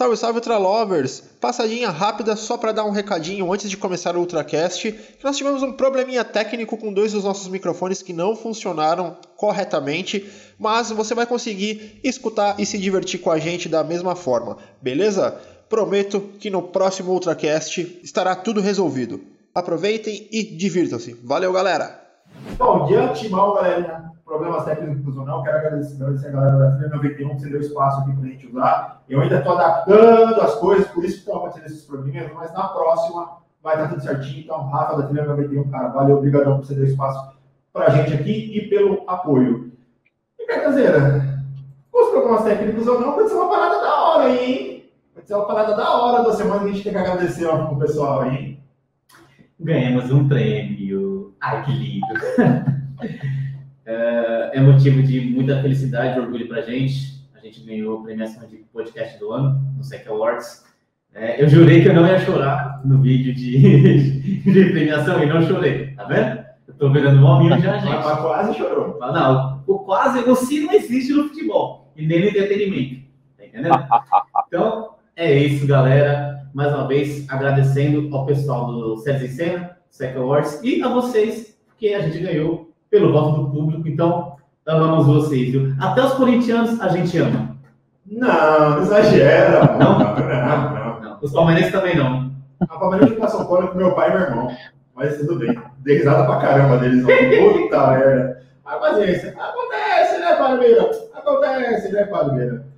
Salve, salve, Ultra Lovers! Passadinha rápida só para dar um recadinho antes de começar o Ultracast. Nós tivemos um probleminha técnico com dois dos nossos microfones que não funcionaram corretamente, mas você vai conseguir escutar e se divertir com a gente da mesma forma, beleza? Prometo que no próximo Ultracast estará tudo resolvido. Aproveitem e divirtam-se. Valeu, galera! Bom, de antemão, galerinha, problemas técnicos ou não, quero agradecer, agradecer a galera da Trilha 91 que você deu espaço aqui para a gente usar. Eu ainda estou adaptando as coisas, por isso que estão acontecendo esses probleminhas, mas na próxima vai dar tudo certinho. Então, Rafa da Trilha 91, cara, valeu, obrigadão por você dar espaço para a gente aqui e pelo apoio. E, Cacazeira, os problemas técnicos ou não, pode ser uma parada da hora, hein? Pode ser uma parada da hora da semana que a gente tem que agradecer ó, pessoal hein? Ganhamos um prêmio. Ai, que lindo. É, é motivo de muita felicidade e orgulho para a gente. A gente ganhou a premiação de podcast do ano no SEC Awards. É, eu jurei que eu não ia chorar no vídeo de, de premiação e não chorei, tá vendo? Eu tô virando um homem já, gente. Mas quase chorou. Mas não, o quase, o se não existe no futebol e nem no entretenimento, tá entendendo? Então, é isso, galera. Mais uma vez, agradecendo ao pessoal do César e Cena, SEC Awards, e a vocês, porque a gente ganhou pelo voto do público. Então, amamos vocês, viu? Até os corintianos a gente ama. Não, não exagera. Não? não, não. Os palmeirenses também não. A Palmeiras de São Paulo com meu pai e meu irmão. Mas tudo bem. Dei risada pra caramba deles. Puta merda. Mas paciência. Acontece, né, Palmeiras? Acontece, né, Palmeiras?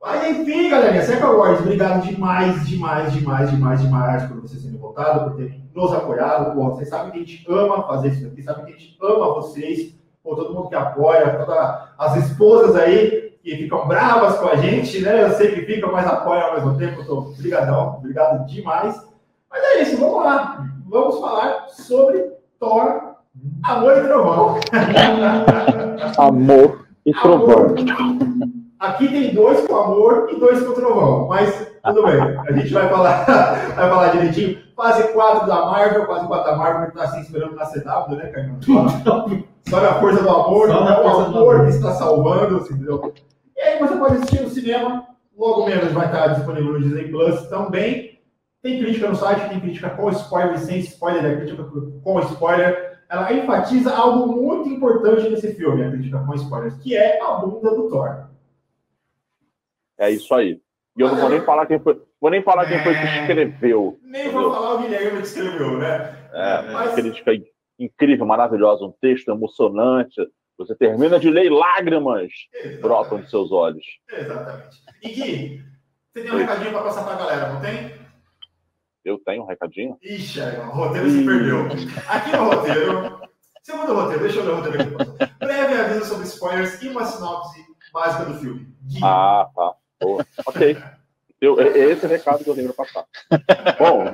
Mas enfim, galerinha, Seca Awards, obrigado demais, demais, demais, demais, demais por vocês terem votado, por terem nos apoiado. Porra, vocês sabem que a gente ama fazer isso aqui, sabem que a gente ama vocês, por todo mundo que apoia, todas as esposas aí que ficam bravas com a gente, né? Eu sei que ficam, mas apoiam ao mesmo tempo. Então, obrigadão, obrigado demais. Mas é isso, vamos lá. Vamos falar sobre Thor, Amor e Trovão. Amor e Trovão. Amor. Aqui tem dois com amor e dois com trovão, mas tudo bem. A gente vai falar, vai falar direitinho. Fase 4 da Marvel, fase 4 da Marvel, que tá assim esperando na CW, né, Caio? Só na força do amor, Só não na é força do amor amor. que está salvando, assim, entendeu? E aí você pode assistir no cinema, logo menos vai estar disponível no Disney Plus também. Tem crítica no site, tem crítica com spoiler e sem spoiler, a crítica com spoiler. Ela enfatiza algo muito importante nesse filme, a crítica com spoilers, que é a bunda do Thor. É isso aí. E eu não vou nem falar quem foi, vou nem falar quem foi que escreveu. Nem vou falar o Guilherme que escreveu, né? É, Mas- uma crítica incrível, maravilhosa, um texto emocionante. Você termina de ler e lágrimas brotam de seus olhos. Exatamente. E Gui, você tem um recadinho para passar para a galera, não tem? Eu tenho um recadinho. Ixi, o roteiro se perdeu. Aqui no roteiro, segundo o roteiro, deixa eu ler o roteiro aqui. Breve aviso sobre spoilers e uma sinopse básica do filme. Gui, Ah, tá. Boa. Ok. Eu, é é esse o recado que eu para passar. Bom,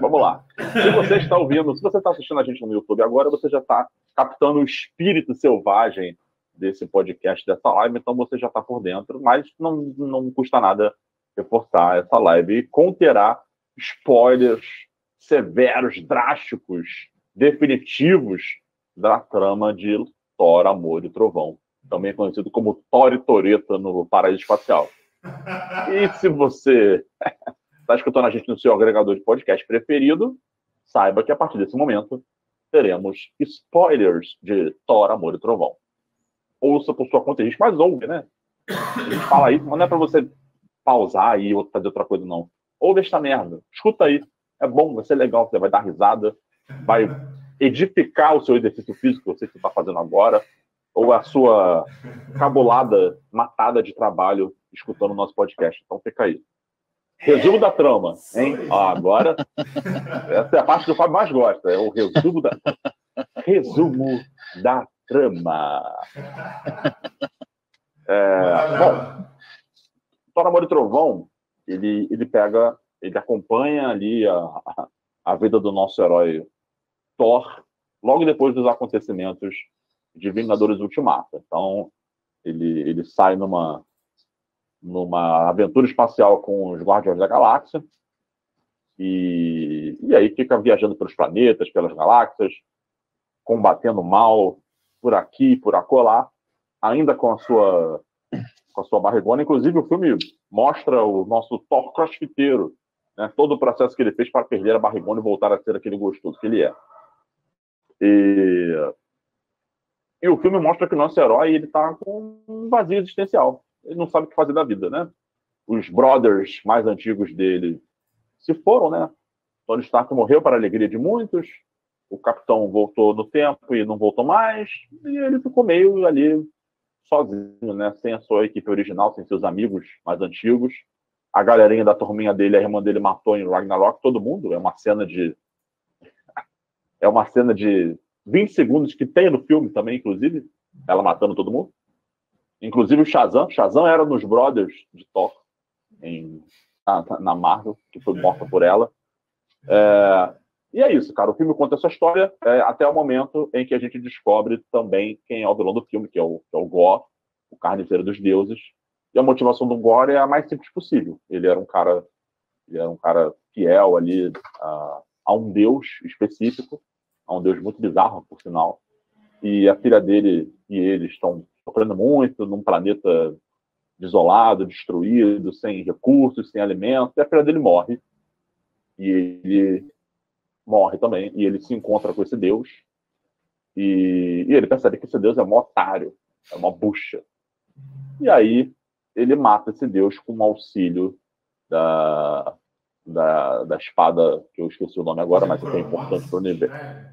vamos lá. Se você está ouvindo, se você está assistindo a gente no YouTube agora, você já está captando o espírito selvagem desse podcast, dessa live, então você já está por dentro, mas não, não custa nada reforçar essa live. E conterá spoilers severos, drásticos, definitivos da trama de Thor, Amor e Trovão, também conhecido como Thor e Toreta no Paraíso Espacial. E se você está escutando a gente no seu agregador de podcast preferido, saiba que a partir desse momento teremos spoilers de Thor, Amor e Trovão. Ouça por sua conta, a gente mais ouve, né? A gente fala isso, mas não é para você pausar e fazer outra coisa, não. Ouve esta merda, escuta aí. É bom, vai ser legal, você vai dar risada, vai edificar o seu exercício físico que você está fazendo agora, ou a sua cabulada matada de trabalho escutando o nosso podcast. Então fica aí. Resumo da trama, hein? Ó, agora, essa é a parte que o Fábio mais gosta, é o resumo da resumo da trama. É, bom, Thor, Amor e Trovão, ele, ele pega, ele acompanha ali a, a vida do nosso herói Thor, logo depois dos acontecimentos de Vingadores Ultimato. Então, ele, ele sai numa, numa aventura espacial com os Guardiões da Galáxia, e, e aí fica viajando pelos planetas, pelas galáxias, combatendo mal por aqui, por acolá, ainda com a sua com a sua barrigona. Inclusive, o filme mostra o nosso Thor crossfiteiro, né? todo o processo que ele fez para perder a barrigona e voltar a ser aquele gostoso que ele é. E, e o filme mostra que o nosso herói ele está com um vazio existencial. Ele não sabe o que fazer da vida, né? Os brothers mais antigos dele se foram, né? Tony Stark morreu para a alegria de muitos. O capitão voltou no tempo e não voltou mais. E ele ficou meio ali sozinho, né? Sem a sua equipe original, sem seus amigos mais antigos. A galerinha da turminha dele, a irmã dele matou em Ragnarok todo mundo. É uma cena de. É uma cena de 20 segundos que tem no filme também, inclusive. Ela matando todo mundo. Inclusive o Shazam. Shazam era nos Brothers de Thor, em, na, na Marvel, que foi morta por ela. É, e é isso, cara. O filme conta essa história é, até o momento em que a gente descobre também quem é o vilão do filme, que é o, é o Gore, o carniceiro dos deuses. E a motivação do Gore é a mais simples possível. Ele era um cara, ele era um cara fiel ali a, a um deus específico, um deus muito bizarro, por sinal. E a filha dele e ele estão sofrendo muito num planeta desolado, destruído, sem recursos, sem alimentos. E a filha dele morre. E ele morre também. E ele se encontra com esse deus. E, e ele percebe que esse deus é um otário, é uma bucha. E aí ele mata esse deus com o auxílio da, da, da espada, que eu esqueci o nome agora, mas é importante para o universo.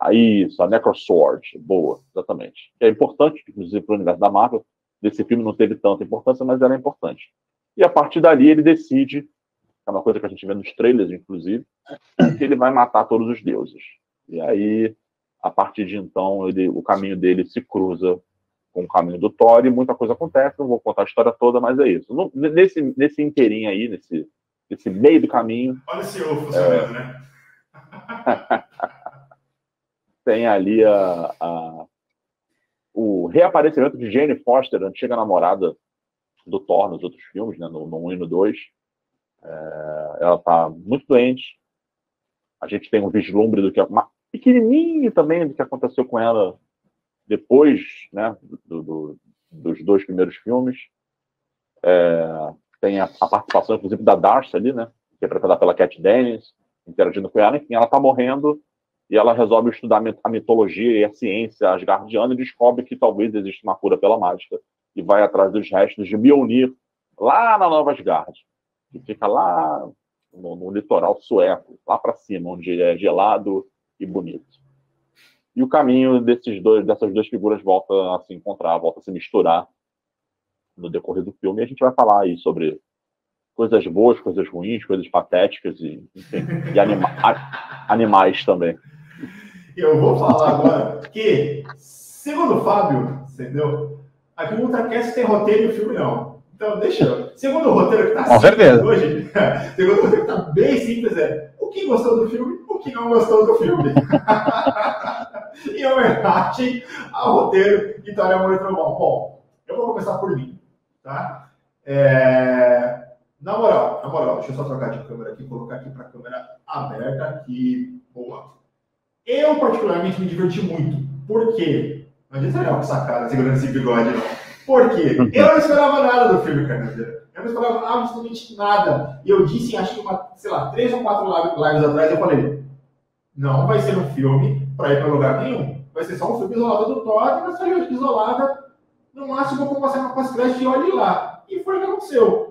Aí, isso, a Necrosword, boa, exatamente. Que é importante, inclusive, para o universo da Marvel. Desse filme não teve tanta importância, mas era importante. E a partir dali ele decide, é uma coisa que a gente vê nos trailers, inclusive, que ele vai matar todos os deuses. E aí, a partir de então, ele, o caminho dele se cruza com o caminho do Thor e muita coisa acontece. Não vou contar a história toda, mas é isso. No, nesse, nesse inteirinho aí, nesse, nesse meio do caminho. Olha esse ovo funcionando, é... né? tem ali a, a, o reaparecimento de Jane Foster, antiga namorada do Thor nos outros filmes, né, no, no 1 e no 2. É, ela está muito doente. A gente tem um vislumbre do que uma pequenininho também do que aconteceu com ela depois, né, do, do, dos dois primeiros filmes. É, tem a, a, participação, inclusive, da Darcy ali, né, interpretada pela Cat Dennis, interagindo com ela. Enfim, ela está morrendo e ela resolve estudar a mitologia e a ciência asgardiana e descobre que talvez exista uma cura pela mágica e vai atrás dos restos de Mjolnir lá na Nova Asgard, que fica lá no, no litoral sueco, lá para cima, onde é gelado e bonito. E o caminho desses dois, dessas duas figuras volta a se encontrar, volta a se misturar no decorrer do filme. E a gente vai falar aí sobre coisas boas, coisas ruins, coisas patéticas e, enfim, e anima animais também. Eu vou falar agora que, segundo o Fábio, entendeu? Aqui no Ultracast tem roteiro e o filme não. Então, deixa eu. Segundo o roteiro que está simples hoje, segundo o roteiro que está bem simples, é o que gostou do filme, o que não gostou do filme. em homenagem ao roteiro de Vitória Amor Trovão. Bom, eu vou começar por mim, tá? É... Na moral, na moral, deixa eu só trocar de câmera aqui, colocar aqui para a câmera aberta aqui. Boa. Eu, particularmente, me diverti muito. Por quê? Não adianta olhar com essa cara segurando esse bigode, não. Por quê? Eu não esperava nada do filme, Carneiro. Eu não esperava absolutamente nada. E eu disse, acho que, uma, sei lá, três ou quatro lives atrás, eu falei: não vai ser um filme para ir para lugar nenhum. Vai ser só um filme isolado do Thor, uma história isolada, no máximo, com uma cena pós-crédito e olhe lá. E foi o que aconteceu.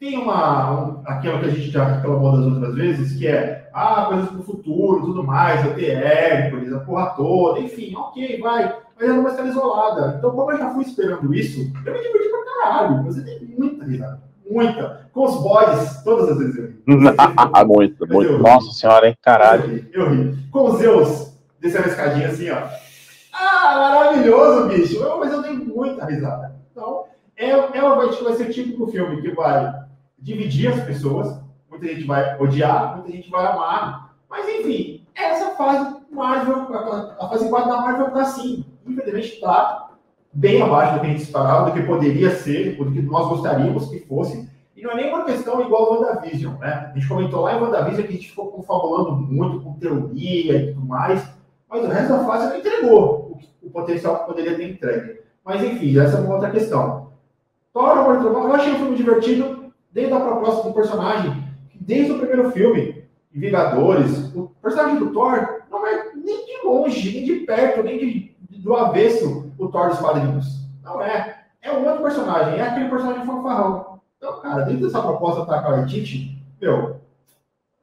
Tem uma, um, aquilo que a gente já reclamou das outras vezes, que é, ah, coisas pro futuro, tudo mais, eu ter Hércules, a porra toda, enfim, ok, vai, mas é uma história isolada. Então, como eu já fui esperando isso, eu me diverti pra caralho. Você tem muita risada, muita. Com os bodes, todas as vezes eu ri. muito, muito. Nossa senhora, hein, caralho. Eu ri, eu ri. Com os Zeus, descendo a escadinha assim, ó. Ah, maravilhoso, bicho. Mas eu dei muita risada. Então, é, é, vai ser o típico filme que vai dividir as pessoas. Muita gente vai odiar, muita gente vai amar. Mas enfim, essa fase Marvel, a fase 4 da Marvel está assim. Infelizmente está bem abaixo do que a gente esperava, do que poderia ser, do que nós gostaríamos que fosse. E não é nenhuma questão igual ao WandaVision, né? A gente comentou lá em WandaVision que a gente ficou confabulando muito com teoria e tudo mais, mas o resto da fase não entregou o, o potencial que poderia ter entregue. Mas enfim, essa é uma outra questão. Thor, Amor eu achei um filme divertido desde a proposta do personagem, desde o primeiro filme, Vingadores, o personagem do Thor não é nem de longe, nem de perto, nem de, do avesso o Thor dos quadrinhos. Não é. É um outro personagem, é aquele personagem fanfarrão. Então, cara, dentro dessa proposta tá com a Tite, meu,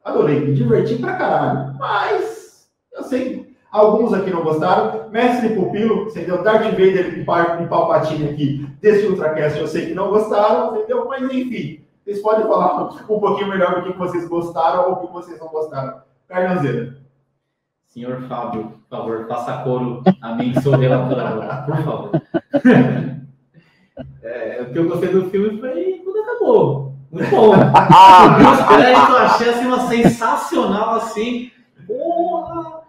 adorei, me diverti pra caralho. Mas, eu sei, alguns aqui não gostaram. Mestre Pupilo, entendeu? Darth Vader e Palpatine aqui desse Ultracast, eu sei que não gostaram, entendeu? Mas, enfim, vocês podem falar um pouquinho melhor do que vocês gostaram ou o que vocês não gostaram. Carnanzeira. Senhor Fábio, por favor, faça coro a mim, sou relator por favor. É, o que eu gostei do filme foi quando acabou. Muito bom. eu achei assim, uma sensacional assim. Porra,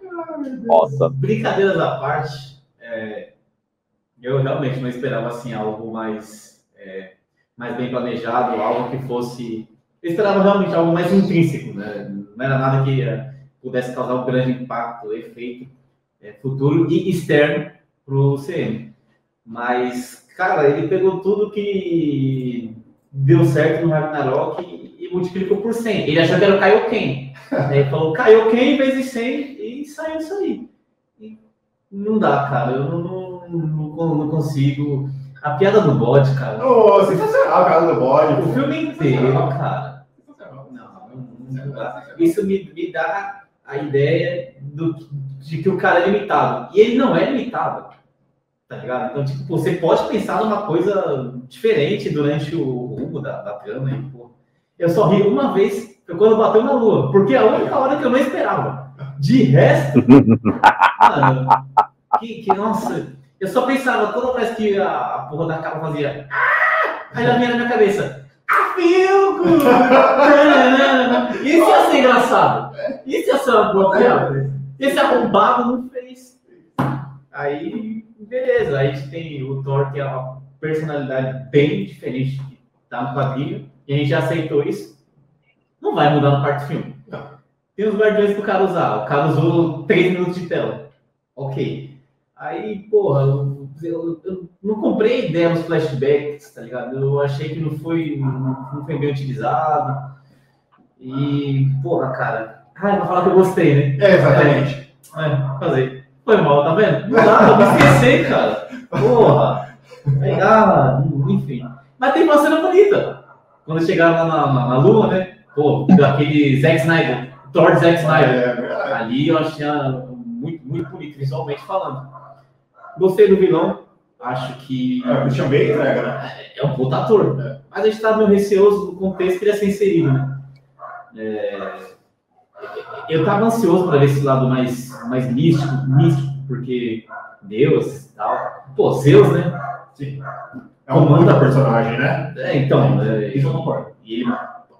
Nossa. Brincadeiras à parte, é, eu realmente não esperava assim algo mais, é, mais bem planejado, algo que fosse. Eu esperava realmente algo mais intrínseco, né? Não era nada que é, pudesse causar um grande impacto, efeito é, futuro e externo para o CM. Mas cara, ele pegou tudo que deu certo no Ragnarok e, e multiplicou por 100. Ele achou que era o Kaioken. ele falou Kaioken vezes 100 e saiu isso aí. E não dá, cara. Eu não, não, não, não consigo. A piada do bode, cara. Ô, oh, sensacional a piada do bode. O filme inteiro, cara. Não, não, dá. Isso me, me dá a ideia do, de que o cara é limitado. E ele não é limitado tá ligado? Então, tipo, você pode pensar numa coisa diferente durante o rumo da, da trama. E, pô, eu só ri uma vez, quando bateu na lua, porque é a única hora que eu não esperava. De resto, mano, que, que, nossa, eu só pensava toda vez que a, a porra da capa fazia. Ah! Aí ela vinha na minha cabeça. Afilco! Isso ia ser engraçado. Isso ia ser uma boa piada. Esse arrombado não fez. Aí beleza, a gente tem o Thor, que é uma personalidade bem diferente que tá no quadrinho, e a gente já aceitou isso. Não vai mudar no quarto filme. Não. Tem os guardiões pro cara usar. O cara usou 3 minutos de tela. Ok. Aí, porra, eu, eu, eu não comprei ideia nos flashbacks, tá ligado? Eu achei que não foi, não, foi bem utilizado. E, porra, cara. Ai, vou falar que eu gostei, né? É, exatamente. É, é fazer. Foi mal, tá vendo? Não dá pra me esquecer, cara. Porra. Ah, enfim. Mas tem uma cena bonita. Quando chegaram lá na, na, na Lua, né? Pô, daquele Zack Snyder. Thor Zack Snyder. É, Ali eu achei muito, muito bonito, visualmente falando. Gostei do vilão. Acho que. É, o Christian Bale entrega, né? É um puta ator. É. Mas a gente tá meio receoso do contexto que ele ia ser inserido, né? É eu tava ansioso para ver esse lado mais, mais místico, místico, porque Deus e tal. Pô, Zeus, né? Sim. É um mundo da personagem, né? É, então. É, Isso eu concordo. E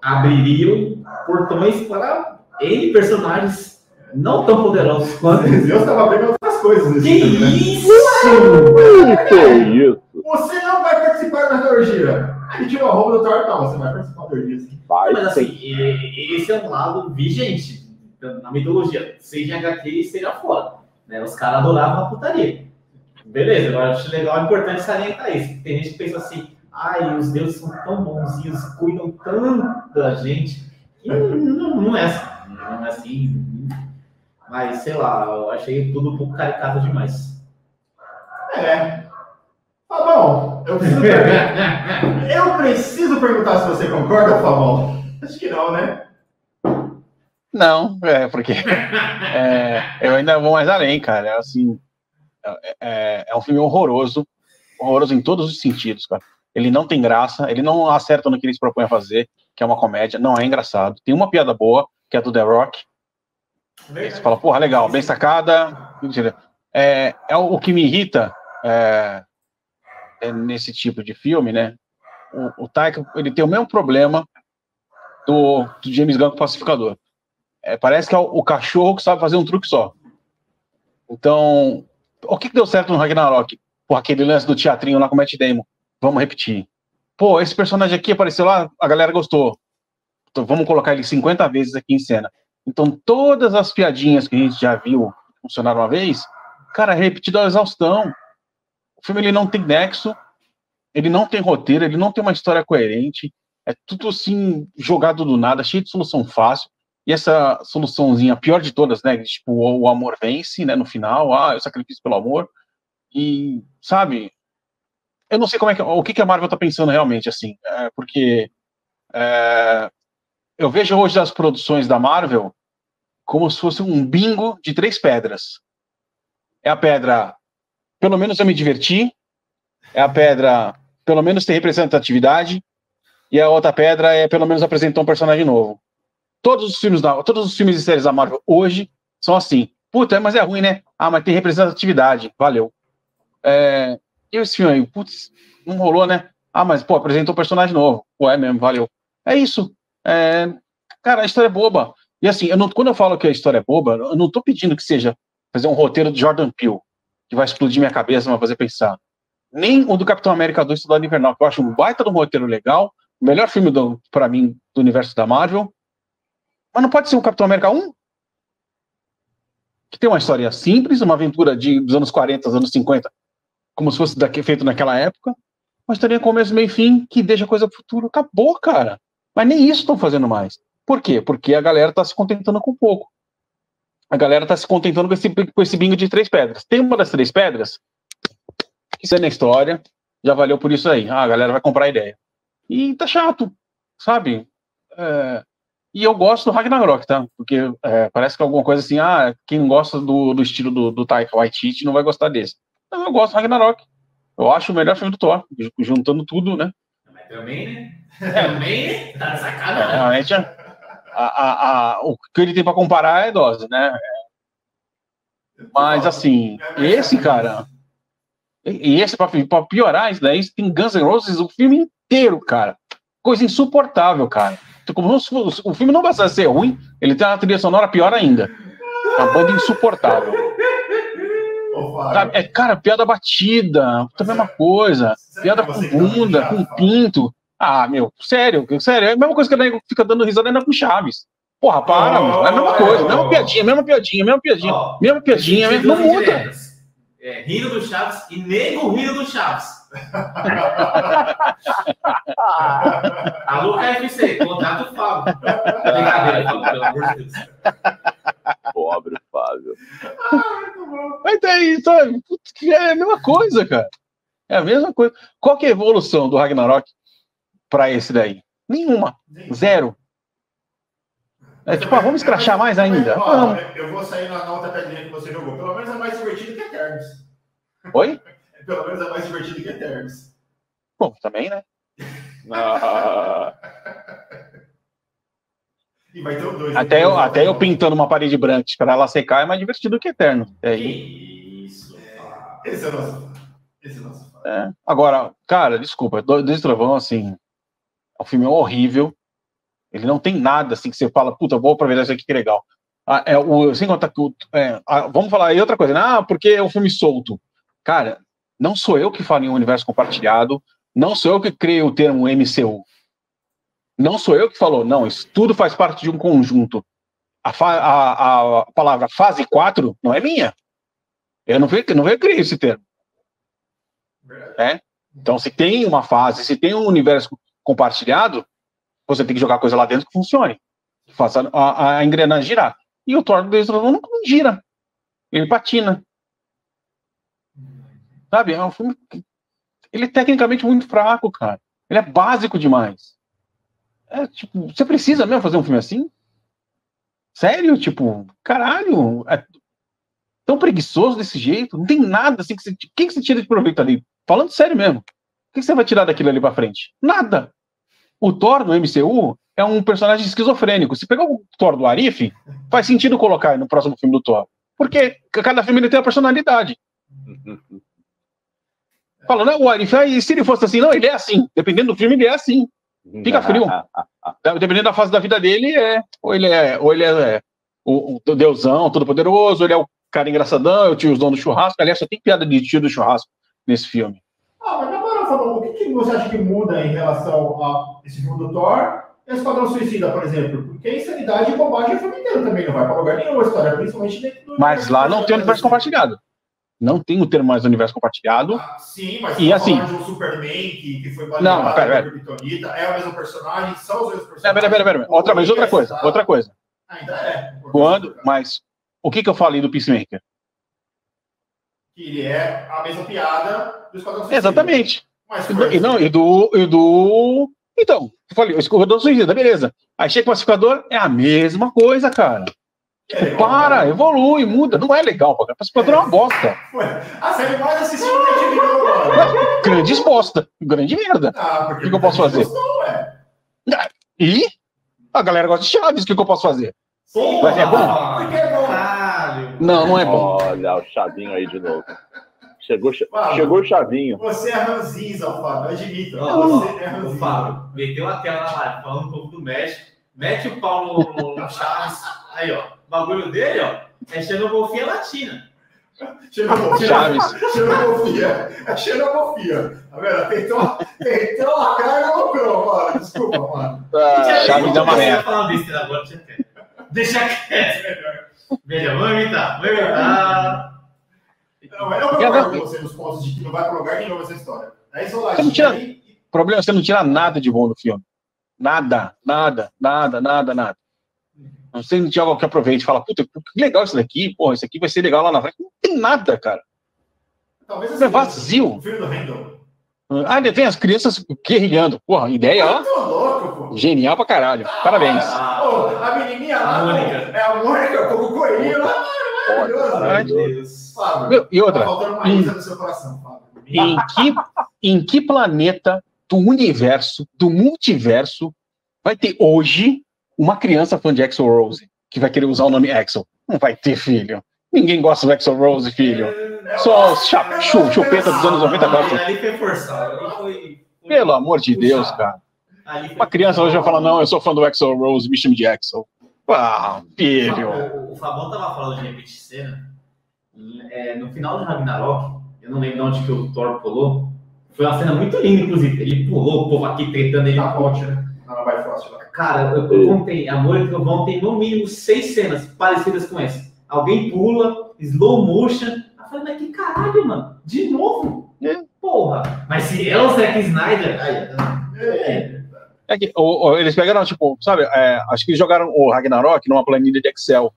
abririam portões para N personagens não tão poderosos quanto. Zeus estava abrindo outras coisas nesse Que filme, isso? Né? Que isso? Você não vai participar da orgia. Aí tirou a roupa do Thor, não, você vai participar da orgia. Vai, Mas assim, esse é um lado vigente na mitologia, seja HQ, seja fora. Né? Os caras adoravam a putaria. Beleza, eu acho legal, é importante salientar isso. Tem gente que pensa assim, ai, os deuses são tão bonzinhos, cuidam tanto da gente. E não, não é assim. Não é assim. Mas, sei lá, eu achei tudo um pouco caricato demais. É. Fabão, eu preciso, eu preciso perguntar se você concorda, Fabão. Acho que não, né? Não, é porque é, eu ainda vou mais além, cara. É, assim, é, é, um filme horroroso, horroroso em todos os sentidos, cara. Ele não tem graça, ele não acerta no que ele se propõe a fazer, que é uma comédia, não é engraçado. Tem uma piada boa, que é do The Rock. Você fala, porra, legal, bem sacada. É, é o que me irrita é, é nesse tipo de filme, né? O, o Taika, ele tem o mesmo problema do, do James Gunn com o Pacificador é, parece que é o, o, cachorro que sabe fazer um truque só. Então, o que, que deu certo no Ragnarok? Pô, aquele lance do teatrinho lá com o Matt Damon. Vamos repetir. Pô, esse personagem aqui apareceu lá, a galera gostou. Então, vamos colocar ele 50 vezes aqui em cena. Então, todas as piadinhas que a gente já viu funcionaram uma vez, cara, é repetido a exaustão. O filme ele não tem nexo. ele não tem roteiro, ele não tem uma história coerente, é tudo assim, jogado do nada, cheio de solução fácil. E essa soluçãozinha, pior de todas, né? Tipo, o, amor vence, né? No final, ah, eu sacrifício pelo amor. E, sabe, eu não sei como é que, o que, que a Marvel tá pensando realmente, assim, é, porque é, eu vejo hoje as produções da Marvel como se fosse um bingo de três pedras. É a pedra, pelo menos eu me diverti, é a pedra, pelo menos tem representatividade, e a outra pedra é pelo menos apresentar um personagem novo. Todos os filmes da, todos os filmes e séries da Marvel hoje são assim. Puta, mas é ruim, né? Ah, mas tem representatividade. Valeu. É, e esse filme aí? Putz, não rolou, né? Ah, mas, pô, apresentou um personagem novo. Pô, é mesmo, valeu. É isso. É, cara, a história é boba. E assim, eu não, quando eu falo que a história é boba, eu não tô pedindo que seja fazer um roteiro de Jordan Peele, que vai explodir minha cabeça, vai fazer pensar. Nem o do Capitão América 2 Soldado Invernal, que eu acho um baita de um roteiro legal, o melhor filme, para mim, do universo da Marvel. Mas não pode ser um Capitão América 1? Que tem uma história simples, uma aventura de, dos anos 40, anos 50, como se fosse daqui, feito naquela época. Uma historinha começo, meio fim, que deixa coisa pro futuro. Acabou, cara. Mas nem isso estão fazendo mais. Por quê? Porque a galera tá se contentando com pouco. A galera tá se contentando com esse, com esse bingo de três pedras. Tem uma das três pedras que isso é na história, já valeu por isso aí. Ah, a galera vai comprar a ideia. E tá chato, sabe? É, e eu gosto do Ragnarok, tá? Porque é, parece que é alguma coisa assim, ah, quem gosta do, do estilo do, do Taika Waititi não vai gostar desse. Não, eu gosto do Ragnarok. Eu acho o melhor filme do Thor, juntando tudo, né? Também, né? Também, né? Tá sacanagem. É, realmente, a, a, o que ele tem pra comparar é dose, né? Mas, assim, esse, cara... E esse, pra piorar isso daí, tem Guns N' Roses o filme inteiro, cara. Coisa insuportável, cara. Como o filme não basta ser ruim, ele tem uma trilha sonora pior ainda. Uma banda insuportável. é, cara, piada batida, a mesma coisa. Piada com bunda, com pinto. Ah, meu, sério, sério. É a mesma coisa que a fica dando risada ainda com Chaves. Porra, para, oh, É a mesma coisa, mesma piadinha, mesma piadinha, mesma piadinha, oh, mesma piadinha, não muda. É, rindo do Chaves e nego rindo do Chaves. Alô, KFC, contrato o Fábio. Brincadeira, Fábio, pelo amor de Deus. Pobre Fábio. Mas daí, sabe? É a mesma coisa, cara. É a mesma coisa. Qual que é a evolução do Ragnarok para esse daí? Nenhuma. Zero. É tipo, ah, vamos escrachar mais ainda? Vamos. Eu vou sair na outra pedrinha que você jogou. Pelo menos é mais divertido que Eternos. Oi? Pelo menos é mais divertido que Eternos. Bom, também, né? Ah. E vai ter o dois. Até, eu, até eu pintando uma parede branca para ela secar é mais divertido que Eterno. É isso. Esse é o nosso. Esse é o nosso. É. Agora, cara, desculpa, Dois Trovão, assim, o filme é horrível. Ele não tem nada assim que você fala, puta, vou aproveitar isso aqui que legal. Ah, é, o, sem contar que. É, ah, vamos falar aí outra coisa, né? Ah, porque é um filme solto. Cara, não sou eu que falo em um universo compartilhado, não sou eu que criei o termo MCU. Não sou eu que falou, não, isso tudo faz parte de um conjunto. A, a, a palavra fase 4 não é minha. Eu não vejo, não vejo criar esse termo. É? Então, se tem uma fase, se tem um universo compartilhado, você tem que jogar coisa lá dentro que funcione. Que faça a, a engrenagem girar. E o Thor do Deus não gira. Ele patina. Sabe? É um filme. Que... Ele é tecnicamente muito fraco, cara. Ele é básico demais. É, tipo, você precisa mesmo fazer um filme assim? Sério? Tipo, caralho. É tão preguiçoso desse jeito? Não tem nada assim que você. O que, que você tira de proveito ali? Falando sério mesmo. O que, que você vai tirar daquilo ali pra frente? Nada. O Thor no MCU é um personagem esquizofrênico. Se pegar o Thor do Arif, faz sentido colocar no próximo filme do Thor. Porque cada filme ele tem uma personalidade. Fala, não, o Arif, aí se ele fosse assim, não, ele é assim. Dependendo do filme, ele é assim. Fica frio. Dependendo da fase da vida dele, é. Ou ele é, ou ele é, o, o deusão, todo poderoso, ou ele é o cara engraçadão, é o tiozão do churrasco. Aliás, só tem piada de tio do churrasco nesse filme. Ah, mas falando, o que, que, você acha que muda em relação a esse filme do Thor e Esquadrão Suicida, por exemplo? Porque a insanidade e bobagem o filme inteiro também não vai para lugar nenhum a história, principalmente dentro do. Mas lá não tem universo compartilhado. Não tem o termo mais universo compartilhado. Ah, sim, mas E assim- de um Superman que, que foi Não, baseado pera, na pera. Kryptonita, é o mesmo personagem, são os mesmos Pera, personagens. pera, pera, pera. Outra vez, outra coisa, outra coisa. Ainda é. Quando, mas o que que eu falei do Peacemaker? Que ele é a mesma piada do Esquadrão Suicida. Exatamente. Mas E do, e não, e do, e do. Então, eu falei, o escorredor suicida, beleza. Aí chega o pacificador, é a mesma coisa, cara. é Para, né? evolui, muda. Não é legal, cara. O pacificador é uma bosta. Ué, A série mais assistida agora. Grande bosta. Grande merda. Ah, porque O que que eu posso fazer? Ué. E a galera gosta de Chaves, o que, que eu posso fazer? Sim, Mas é bom? É. Não, não é bom. Olha o Chavinho aí de novo. Chegou, che- Fala. chegou o Chavinho. Você é ranzinza, Fábio. Admito. Ó, Você é ranzinza. Fábio meteu a tela na live falando um pouco do México, mete o pau no, no- no Chaves. Aí, ó, o bagulho dele, ó, é xenofobia latina. Xenofobia. Chaves. Xenofobia. É xenofobia. Tá vendo? Tentou, tentou lacrar e lucrou, mano. Desculpa, mano. Ah, Chaves é uma merda. falar besteira agora, deixa quieto. Deixa quieto, melhor. Melhor, vamos evitar, vamos evitar. Não, eu concordo com você nos pontos de que não vai lugar nenhum essa história. É isoladinho. Você não tira- aí, O problema é você não tira nada de bom do filme. Nada, nada, nada, nada, nada. Não sei se algo que aproveite e fala, puta, que legal isso daqui, porra, isso aqui vai ser legal lá na frente. Não tem nada, cara. Talvez É assim, vazio. O filho do Randall. Ah, ainda tem as crianças guerrilhando. Porra, ideia, ó. Muito louco, pô. Genial pra caralho. Parabéns. Ah, Ô, a menininha lá. A Mônica. É a Mônica com o coelhinho lá. Maravilhoso. Meu Deus. Fábio, Meu, e tá outra, faltando uma risa no seu coração, Fábio. em que, em que planeta do universo, do multiverso, vai ter hoje uma criança fã de Axel Rose que vai querer usar o nome Axel? Não vai ter, filho. Ninguém gosta do Axel Rose, filho. Só os cha- chu- chupeta dos anos 90 Ali, gosta. ali foi forçado. Ali foi, foi- Pelo amor de Deus, cara. Uma criança hoje vai falar, não, eu sou fã do Axel Rose, me chame de Axel. Ah, filho. O, o Fabão tava falando de repetir cena. É, no final de Ragnarok, eu não lembro de onde que o Thor pulou. Foi uma cena muito linda, inclusive. Ele pulou, o povo aqui tretando ele. Na ponte, né? Na Bifrost. Cara, eu, eu contei, Amor e Trovão tem no mínimo seis cenas parecidas com essa. Alguém pula, slow motion. Eu falei, mas que caralho, mano? De novo? É. Porra! Mas se é o Zack Snyder. Aí, É. É que, o- o- eles pegaram, tipo, sabe, é, acho que jogaram o Ragnarok numa planilha de Excel.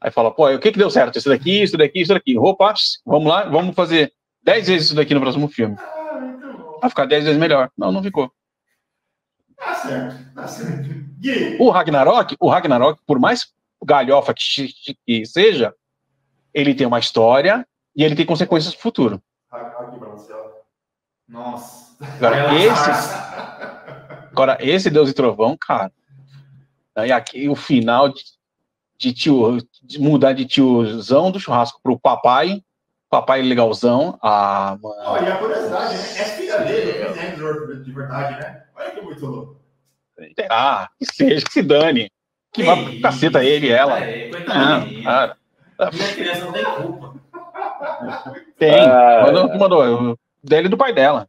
Aí fala, pô, o que que deu certo? Isso daqui, isso daqui, isso daqui. Opa, vamos lá, vamos fazer 10 vezes isso daqui no próximo filme. Vai ficar 10 vezes melhor. Não, não ficou. Tá certo, tá certo. O Ragnarok, o Ragnarok, por mais galhofa que, que seja, ele tem uma história e ele tem consequências pro futuro. Nossa. Agora, esse, agora, esse Deus e Trovão, cara. Aí aqui o final de, de tio, de mudar de tiozão do churrasco pro papai, papai legalzão. Ah, mano. Ó, e a curiosidade, né? É filha dele, é de verdade, né? Olha que muito louco. Ah, que seja, que se dane. Que vá pro caceta ele e ela. É, Ah, cara. Minha criança não tem culpa. Tem. Ah, Mandou, que mandou. Dele e do pai dela.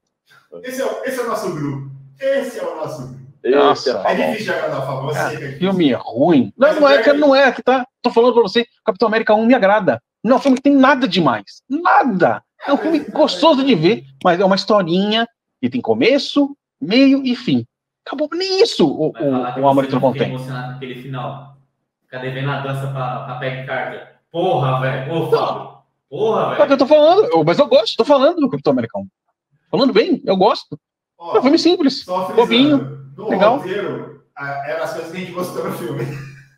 Esse é, esse é o nosso grupo. Esse é o nosso grupo. Nossa. é É difícil de agradar, Fábio. Você que é. Filme ruim. Não, não é, cara, não é. Que tá, tô falando pra você, Capitão América 1 me agrada. Não é um filme que tem nada demais. Nada. É um filme gostoso de ver, mas é uma historinha que tem começo, meio e fim. Acabou nem isso o, que o, o Amor e tem. emocionado com aquele final. Fica devendo a dança pra, pra Peg Carter. Porra, velho. Ô, Fábio. Porra, É o que velho. eu tô falando, eu- mas eu gosto, tô falando do Capitão América 1. Falando bem, eu gosto. Ó, É um filme simples. bobinho, No legal. roteiro, eram as coisas que a gente gostou no filme.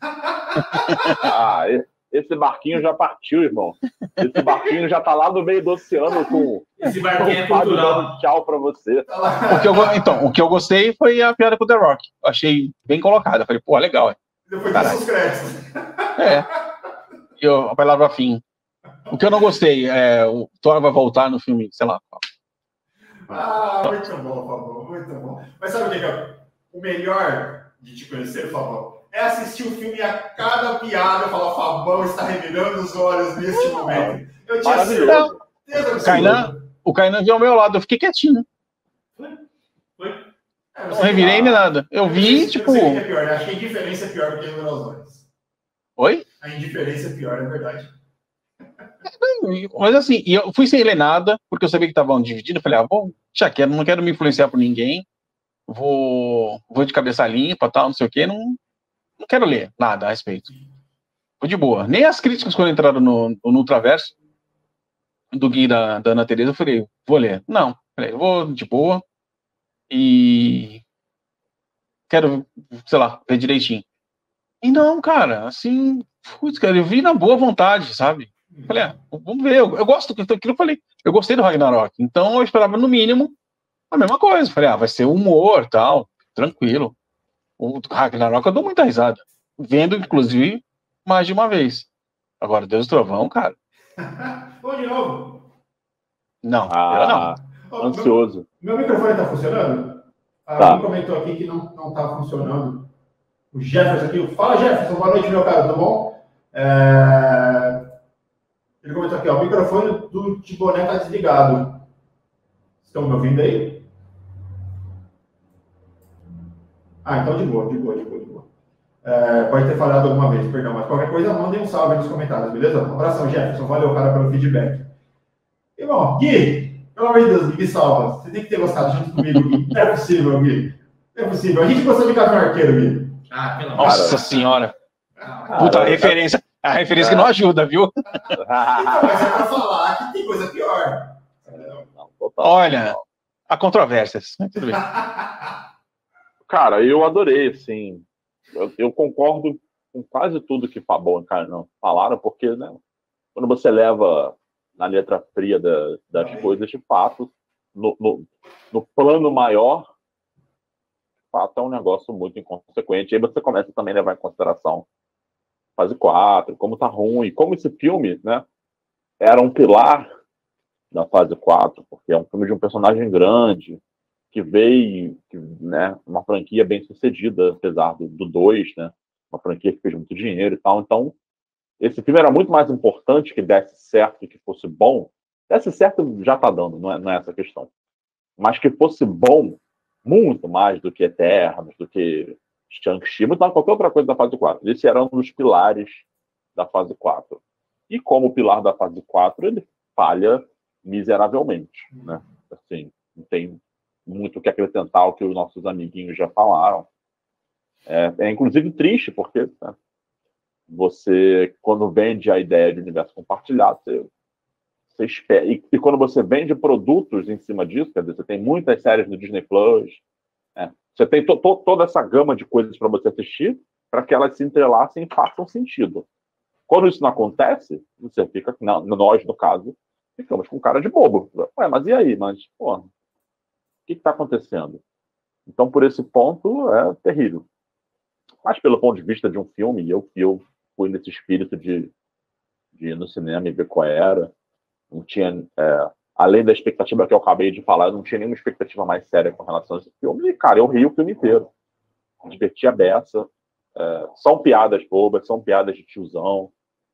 Ah, esse barquinho já partiu, irmão. Esse barquinho já tá lá no meio do oceano com Esse com barquinho é o Fábio cultural. tchau pra você. Tá. O que eu, então, o que eu gostei foi a piada com o The Rock. Eu achei bem colocada. Falei, pô, legal. Depois dos créditos. É. E eu- a palavra fim. O que eu não gostei é o Thor vai voltar no filme, sei lá. Ah, muito bom, Fabão, muito bom. Mas sabe o que que é o melhor de te conhecer, Fabão? É assistir o filme e a cada piada eu falar, Fabão está revirando os olhos neste momento. Eu tinha certeza absoluta. Kainan, o Kainan viu ao meu lado, eu fiquei quietinho. É, Não revirei nem nada. Eu vi, tipo. Eu sei o que é pior, né? Acho que a indiferença é pior do que revirar os olhos. Oi? A indiferença é pior, é verdade. mas assim, eu fui sem ler nada, porque eu sabia que estavam divididos. Eu falei, ah, bom, já quero, não quero me influenciar por ninguém. Vou, vou de cabeça limpa, tal, não sei o quê. Não, não quero ler nada a respeito. Foi de boa. Nem as críticas quando entraram no, no Ultraverso, do Gui da, da Ana Tereza, eu falei, vou ler. Não, falei, vou de boa. E quero, sei lá, ver direitinho. E não, cara, assim, putz, cara, eu vi na boa vontade, sabe? Falei, ah, vamos ver, eu, eu gosto do que eu falei, eu gostei do Ragnarok, então eu esperava no mínimo a mesma coisa. Falei, ah, vai ser humor, tal, tranquilo. O Ragnarok eu dou muita risada, vendo, inclusive, mais de uma vez. Agora, Deus do Trovão, cara. Vamos de novo. Não, Ah, Ô, ansioso. Meu, meu microfone tá funcionando? Ah, Tá. Alguém comentou aqui que não, não tá funcionando. O Jefferson aqui. Fala, Jefferson. Boa noite, meu cara. Tudo bom? É, Ele comentou aqui, ó. O microfone do Tiboné tá desligado. Estão me ouvindo aí? Ah, então de boa, de boa, de boa, de boa. É, pode ter falhado alguma vez, perdão, mas qualquer coisa, mandem um salve aí nos comentários, beleza? Um abração, Jefferson. Valeu, cara, pelo feedback. Irmão, Gui, pelo amor de Deus, Gui, me salva. Você tem que ter gostado junto comigo, Gui. Não é possível, Gui. Não é possível. A gente gostou de Gavião Arqueiro, Gui. Ah, pelo amor Nossa Cara. senhora. Ah, Puta, Cara, referência. A referência que não ajuda, viu? Então, mas é pra falar que tem coisa pior. Olha, há controvérsias. Tudo bem. Cara, eu adorei, assim. Eu, eu concordo com quase tudo que Fabão e Carnão falaram, porque, né, quando você leva na letra fria da- das coisas, de fato, no, no, no plano maior, de fato, é um negócio muito inconsequente. E aí você começa também a levar em consideração fase 4, como tá ruim, como esse filme, né, era um pilar da fase 4, porque é um filme de um personagem grande, que veio, que, né, uma franquia bem sucedida, apesar do, do 2, né, uma franquia que fez muito dinheiro e tal. Então, esse filme era muito mais importante que desse certo que fosse bom. Desse certo já tá dando, não é, não é essa a questão. Mas que fosse bom muito mais do que Eternos, do que Shang-Chi, muito mais qualquer outra coisa da fase 4. Esse era um dos pilares da fase 4. E como pilar da fase 4, ele falha miseravelmente, né? Assim, não tem muito o que acrescentar ao que os nossos amiguinhos já falaram. É, é inclusive triste, porque né, você, quando vende a ideia de universo compartilhado, você, você espera. E, e quando você vende produtos em cima disso, quer dizer, você tem muitas séries no Disney Plus, né, você tem to, to, toda essa gama de coisas para você assistir, para que elas se entrelacem e façam sentido. Quando isso não acontece, você fica, não, nós, no caso, ficamos com cara de bobo. Ué, mas e aí? Mas, o que está acontecendo? Então, por esse ponto, é terrível. Mas, pelo ponto de vista de um filme, eu, eu fui nesse espírito de, de ir no cinema e ver qual era. Não tinha, é, além da expectativa que eu acabei de falar, eu não tinha nenhuma expectativa mais séria com relação a esse filme. E, cara, eu ri o filme inteiro. Me diverti a beça. É, são piadas bobas, são piadas de tiozão,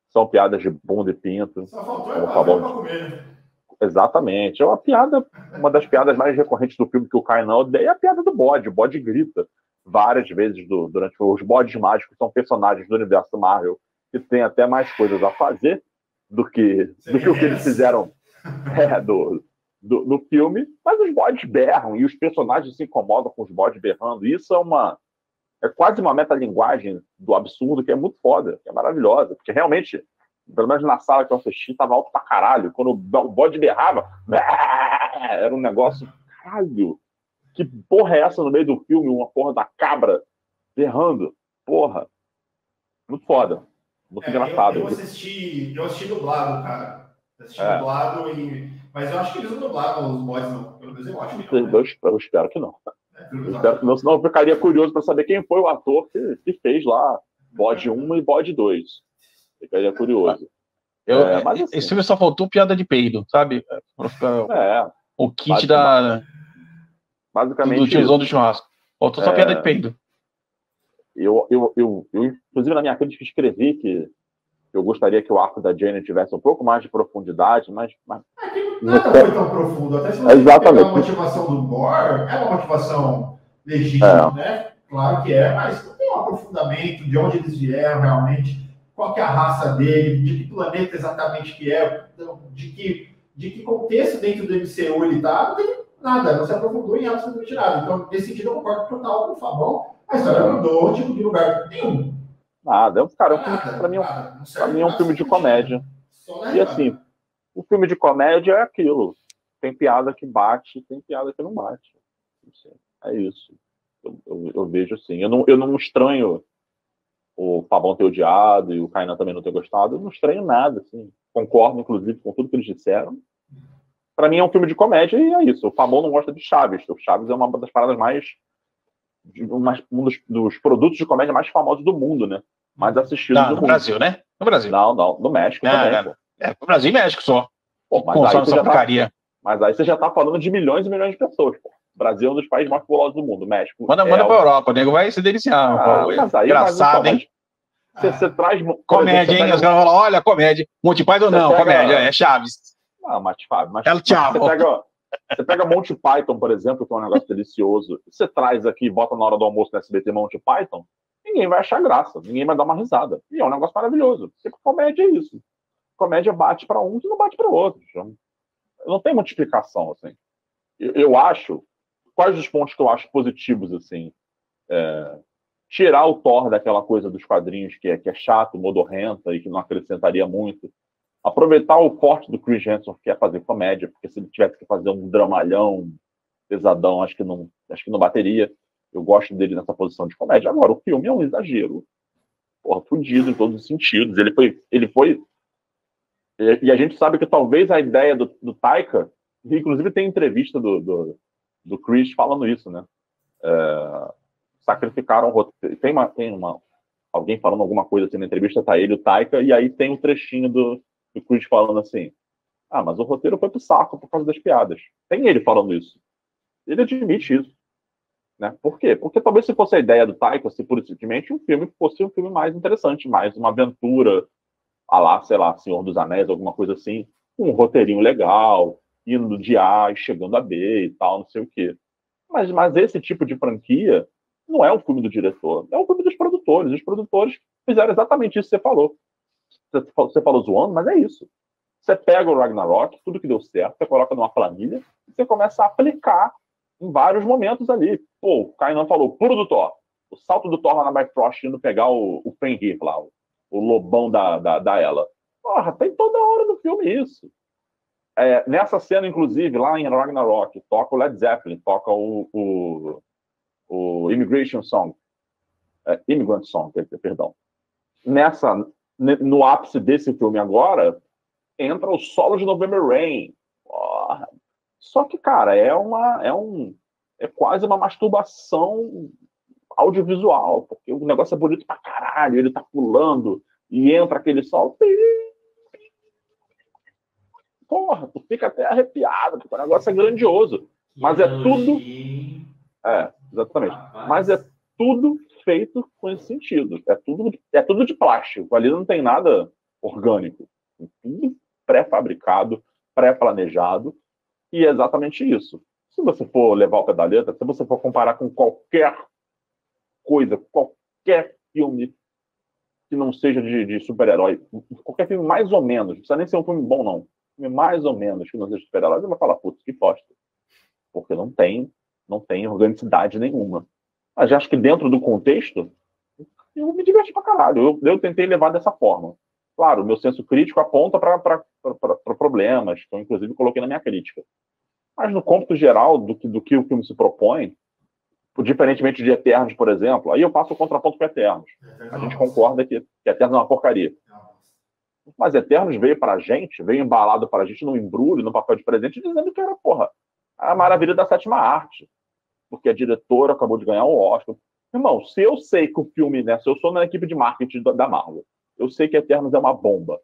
são piadas de bunda e pinto. Só faltou é? Exatamente. É uma piada, uma das piadas mais recorrentes do filme que o Kai não odeia é a piada do bode. O bode grita várias vezes do- durante os bodes mágicos são personagens do universo Marvel que têm até mais coisas a fazer do que, do que o que eles fizeram é, do, do, no filme, mas os bodes berram e os personagens se incomodam com os bodes berrando. Isso é uma é quase uma metalinguagem do absurdo que é muito foda, que é maravilhosa, porque realmente, pelo menos na sala que eu assisti, tava alto pra caralho. Quando o bode berrava, era um negócio, caralho, que porra é essa no meio do filme? Uma porra da cabra berrando. Porra. Muito foda. Muito É, engraçado. Eu, eu, assisti, eu assisti dublado, cara. Assisti É. dublado, e... mas eu acho que eles não dublavam os bots, não. Pelo menos eu acho que não. Eu, Né? espero- eu espero que não. É, Eu espero que não, senão eu ficaria curioso para saber quem foi o ator que, que fez lá bode 1 e bode 2. Ficaria curioso. Eu, É, mas assim- esse filme só faltou piada de peido, sabe? É, o kit da, basicamente. do tiozão do churrasco. Faltou só É. piada de peido. Eu, eu, eu, eu, inclusive, na minha crítica, escrevi que eu gostaria que o arco da Jane tivesse um pouco mais de profundidade, mas, mas Nada foi tão profundo. Até se você Exatamente. pegar a motivação do Gore, é uma motivação legítima, É. né? Claro que é, mas não tem um aprofundamento de onde eles vieram realmente, qual que é a raça dele, de que planeta exatamente que é, de que, de que contexto dentro do MCU ele tá, não tem nada, não se aprofundou em absolutamente nada. Então, nesse sentido, eu concordo total com o Fabão. A história não mudou, tipo, de lugar nenhum. Nada, é um cara, é para mim, é mim é um filme de comédia. E assim, o filme de comédia é aquilo. Tem piada que bate, tem piada que não bate. É isso. Eu, eu, eu, vejo assim. Eu não, eu não estranho o Fabão ter odiado e o Kainan também não ter gostado. Eu não estranho nada, assim. Concordo, inclusive, com tudo que eles disseram. Para mim é um filme de comédia e é isso. O Fabão não gosta de Chaves. O Chaves é uma das paradas mais. um dos, dos produtos de comédia mais famosos do mundo, né? Mais assistidos não, do no mundo. Brasil, né? No Brasil. Não, não. No México não, também. Não. É, no Brasil e México só. Pô, mas, aí tá, mas aí você já tá falando de milhões e milhões de pessoas, pô. Brasil é um dos países mais populosos do mundo. México. Manda, é manda o... pra Europa, o nego vai se deliciar. Ah, mas aí, Engraçado, mas, hein? Você, você traz. Comédia, hein? Os caras falam, olha, comédia. Monty Python não, pega... comédia, é Chaves. Ah, mas, Fábio, mas, El Chavo. você pega, você pega Monty Python, por exemplo, que é um negócio delicioso. Você traz aqui e bota na hora do almoço no SBT Monty Python, ninguém vai achar graça, ninguém vai dar uma risada. E é um negócio maravilhoso. Porque comédia é isso. Comédia bate para uns e não bate para outros. Não tem muita explicação, assim. Eu, eu, acho. Quais os pontos que eu acho positivos, assim? É, tirar o Thor daquela coisa dos quadrinhos que é, que é chato, modorrenta e que não acrescentaria muito. Aproveitar o forte do Chris Hansen, que é fazer comédia, porque se ele tivesse que fazer um dramalhão pesadão, acho que não, acho que não bateria. Eu gosto dele nessa posição de comédia. Agora, o filme é um exagero. Porra, fudido em todos os sentidos. Ele foi. Ele foi e, a gente sabe que talvez a ideia do, do Taika, inclusive tem entrevista do, do, do Chris falando isso, né? É, sacrificaram o roteiro. Tem, uma, tem uma, alguém falando alguma coisa assim na entrevista, tá ele, o Taika, e aí tem um trechinho do, do Chris falando assim: Ah, mas o roteiro foi pro saco por causa das piadas. Tem ele falando isso. Ele admite isso. Né? Por quê? Porque talvez se fosse a ideia do Taika, se pura simplesmente um filme fosse um filme mais interessante, mais uma aventura, a lá, sei lá, Senhor dos Anéis, alguma coisa assim, um roteirinho legal, indo de A e chegando a B e tal, não sei o quê. Mas, mas esse tipo de franquia não é um filme do diretor, é um filme dos produtores. Os produtores fizeram exatamente isso que você falou. Você falou zoando, mas é isso. Você pega o Ragnarok, tudo que deu certo, você coloca numa planilha e você começa a aplicar em vários momentos ali. Pô, o Kainan falou, puro do Thor. O salto do Thor lá na Bifrost indo pegar o, o Fenrir lá, o, o lobão da, da, da ela. Porra, tem toda hora no filme isso. É, nessa cena, inclusive, lá em Ragnarok, toca o Led Zeppelin, toca o, o, o Immigration Song. É, Immigrant Song, perdão. Nessa, no ápice desse filme agora, entra o solo de November Rain. Só que, cara, é uma. É um. É quase uma masturbação audiovisual, porque o negócio é bonito pra caralho, ele tá pulando e entra aquele sol. Porra, tu fica até arrepiado, porque o negócio é grandioso. Mas é tudo. É, exatamente. Mas é tudo feito com esse sentido. É tudo, é tudo de plástico. Ali não tem nada orgânico. É tudo pré-fabricado, pré-planejado. E é exatamente isso. Se você for levar o pé da letra, se você for comparar com qualquer coisa, qualquer filme que não seja de, de super-herói, qualquer filme mais ou menos, não precisa nem ser um filme bom, não. Mais ou menos de super-herói, você vai falar, putz, que bosta. Porque não tem, não tem organicidade nenhuma. Mas acho que dentro do contexto, eu me diverti pra caralho. Eu, eu tentei levar dessa forma. Claro, meu senso crítico aponta para problemas, que eu inclusive coloquei na minha crítica. Mas no cômputo geral do que, do que o filme se propõe, diferentemente de Eternos, por exemplo, aí eu passo o contraponto para Eternos. A gente concorda que, que Eternos é uma porcaria. Mas Eternos veio para a gente, veio embalado para a gente no embrulho, no papel de presente, dizendo que era, porra, a maravilha da sétima arte. Porque a diretora acabou de ganhar o Oscar. Irmão, se eu sei que o filme, né, se eu sou na equipe de marketing da Marvel, eu sei que Eternos é uma bomba.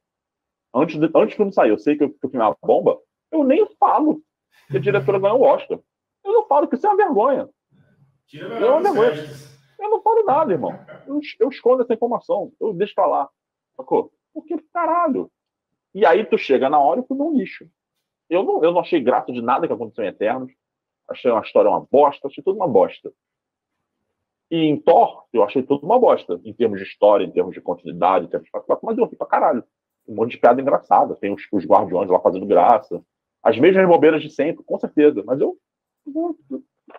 Antes, de, antes do filme sair, eu sei que, que o filme é uma bomba, eu nem falo que a diretora ganhou o Oscar. Eu não falo que isso é uma vergonha. Tira eu, não eu não falo nada, irmão. Eu, eu, escondo essa informação. Eu deixo pra lá. Sacou? Porque, caralho. E aí tu chega na hora e tu não lixo. Eu não, eu não achei grato de nada que aconteceu em Eternos. Achei uma história uma bosta. Achei tudo uma bosta. E em Thor, eu achei tudo uma bosta, em termos de história, em termos de continuidade, em termos de... mas eu ri pra caralho. Um monte de piada engraçada. Tem os, os guardiões lá fazendo graça. As mesmas bobeiras de sempre, com certeza. Mas eu.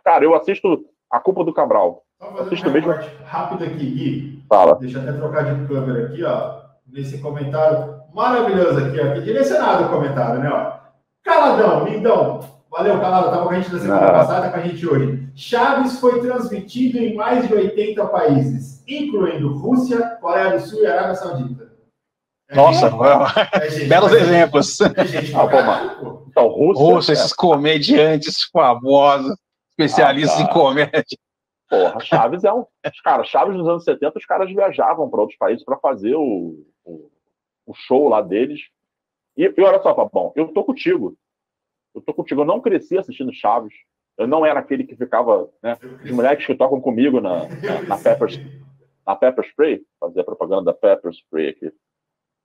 Cara, eu assisto A Culpa do Cabral. Assisto um mesmo... rápido aqui, Gui. Fala. Deixa eu até trocar de câmera aqui, ó. Nesse comentário maravilhoso aqui, ó. Que direcionado o comentário, né? Ó. Caladão, lindão. Valeu, Calado. Tava com a gente na semana ah. passada, com a gente hoje. Chaves foi transmitido em mais de 80 países, incluindo Rússia, Coreia do Sul e Arábia Saudita. É Nossa, é gente, belos exemplos. É gente, ah, mano. Então, Rússia, Rússia esses comediantes famosos, especialistas ah, em comédia. Porra, Chaves é um. Cara, Chaves nos anos 70, os caras viajavam para outros países para fazer o, o, o, show lá deles. E, e olha só, bom, eu tô contigo. Eu tô contigo. Eu não cresci assistindo Chaves. Eu não era aquele que ficava, né? Os moleques que tocam comigo na, na, na, Pepper, na Pepper Spray, fazer a propaganda da Pepper Spray aqui.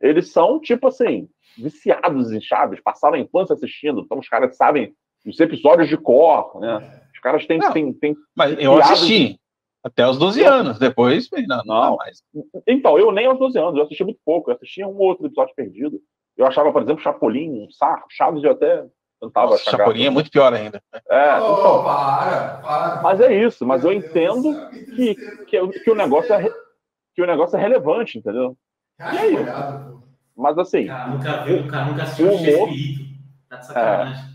Eles são, tipo assim, viciados em Chaves, passaram a infância assistindo. Então os caras sabem os episódios de cor, né? Os caras têm. Não, têm, têm mas eu assisti. De... Até os 12 anos, depois não, não mais. Então, eu nem aos 12 anos, eu assisti muito pouco, eu assistia um outro episódio perdido. Eu achava, por exemplo, Chapolin um saco, Chaves eu até tentava Nossa, Chapolin é muito pior ainda. É, oh, então, para, para. Mas é isso, mas eu entendo que, que, que, o negócio é, que o negócio é relevante, entendeu? e é isso. Mas assim. Cara, nunca viu, cara, nunca assistiu o humor, tá de sacanagem. É,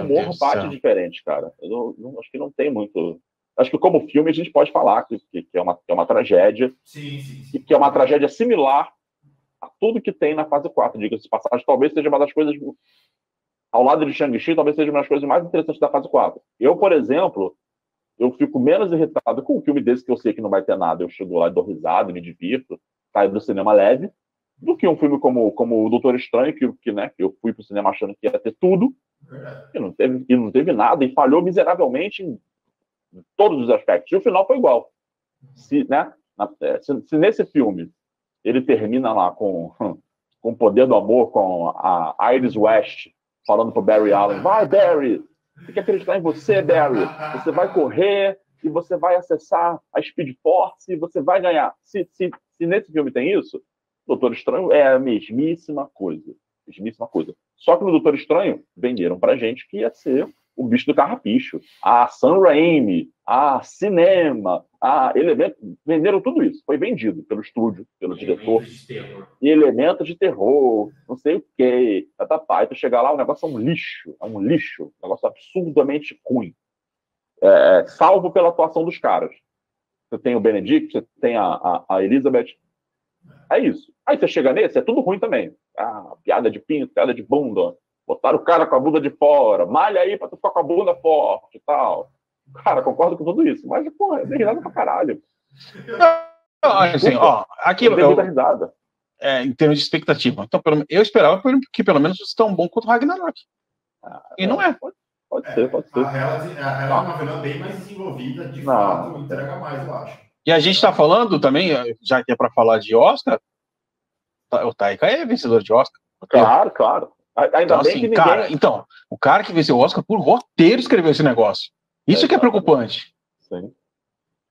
o humor bate diferente, cara. Eu não, não, acho que não tem muito. Acho que como filme a gente pode falar que, que, é, uma, que é uma tragédia. Sim, sim, sim. Que é uma tragédia similar a tudo que tem na fase 4, diga-se de passagem. Talvez seja uma das coisas ao lado de Shang-Chi, talvez seja uma das coisas mais interessantes da fase 4. Eu, por exemplo, eu fico menos irritado com um filme desse que eu sei que não vai ter nada. Eu chego lá e dou risada, me divirto, saio do cinema leve, do que um filme como, como O Doutor Estranho, que, que, né, que eu fui pro cinema achando que ia ter tudo, e não teve, e não teve nada, e falhou miseravelmente em todos os aspectos. E o final foi igual. Se, né, é, se, se nesse filme ele termina lá com, com o poder do amor, com a Iris West falando pro Barry Allen, vai, Barry, tem que acreditar em você, Barry. Você vai correr e você vai acessar a Speed Force e você vai ganhar. Se, se, se nesse filme tem isso, Doutor Estranho é a mesmíssima coisa. Mesmíssima coisa. Só que no Doutor Estranho, venderam pra gente que ia ser o bicho do carrapicho, a Sam Raimi, a cinema, a elemento, venderam tudo isso. Foi vendido pelo estúdio, pelo diretor. E elementos de terror, não sei o quê. Tá, tá, tá. E tu chegar lá, o negócio é um lixo, é um lixo, um negócio absurdamente ruim. É, salvo pela atuação dos caras. Você tem o Benedict, você tem a, a, a Elizabeth. É isso. Aí você chega nesse, é tudo ruim também. Ah, piada de pinto, piada de bunda, Botaram o cara com a bunda de fora, malha aí pra tu ficar com a bunda forte e tal. Cara, concordo com tudo isso. Mas, porra, é risada pra caralho. Não, assim, ó, aquilo. Eu, risada. É, em termos de expectativa. Então, pelo, eu esperava que pelo menos fosse tão bom quanto o Ragnarok. Ah, e não é. Pode, pode é, ser, pode ser. A ela, é uma vilã bem mais desenvolvida, de não. fato, entrega mais, eu acho. E a gente está falando também, já que é para falar de Oscar, o Taika é vencedor de Oscar. Claro, claro. Ainda então, bem assim, que ninguém... cara, então, o cara que venceu o Oscar por roteiro escreveu esse negócio. Isso é, que é preocupante. Sim.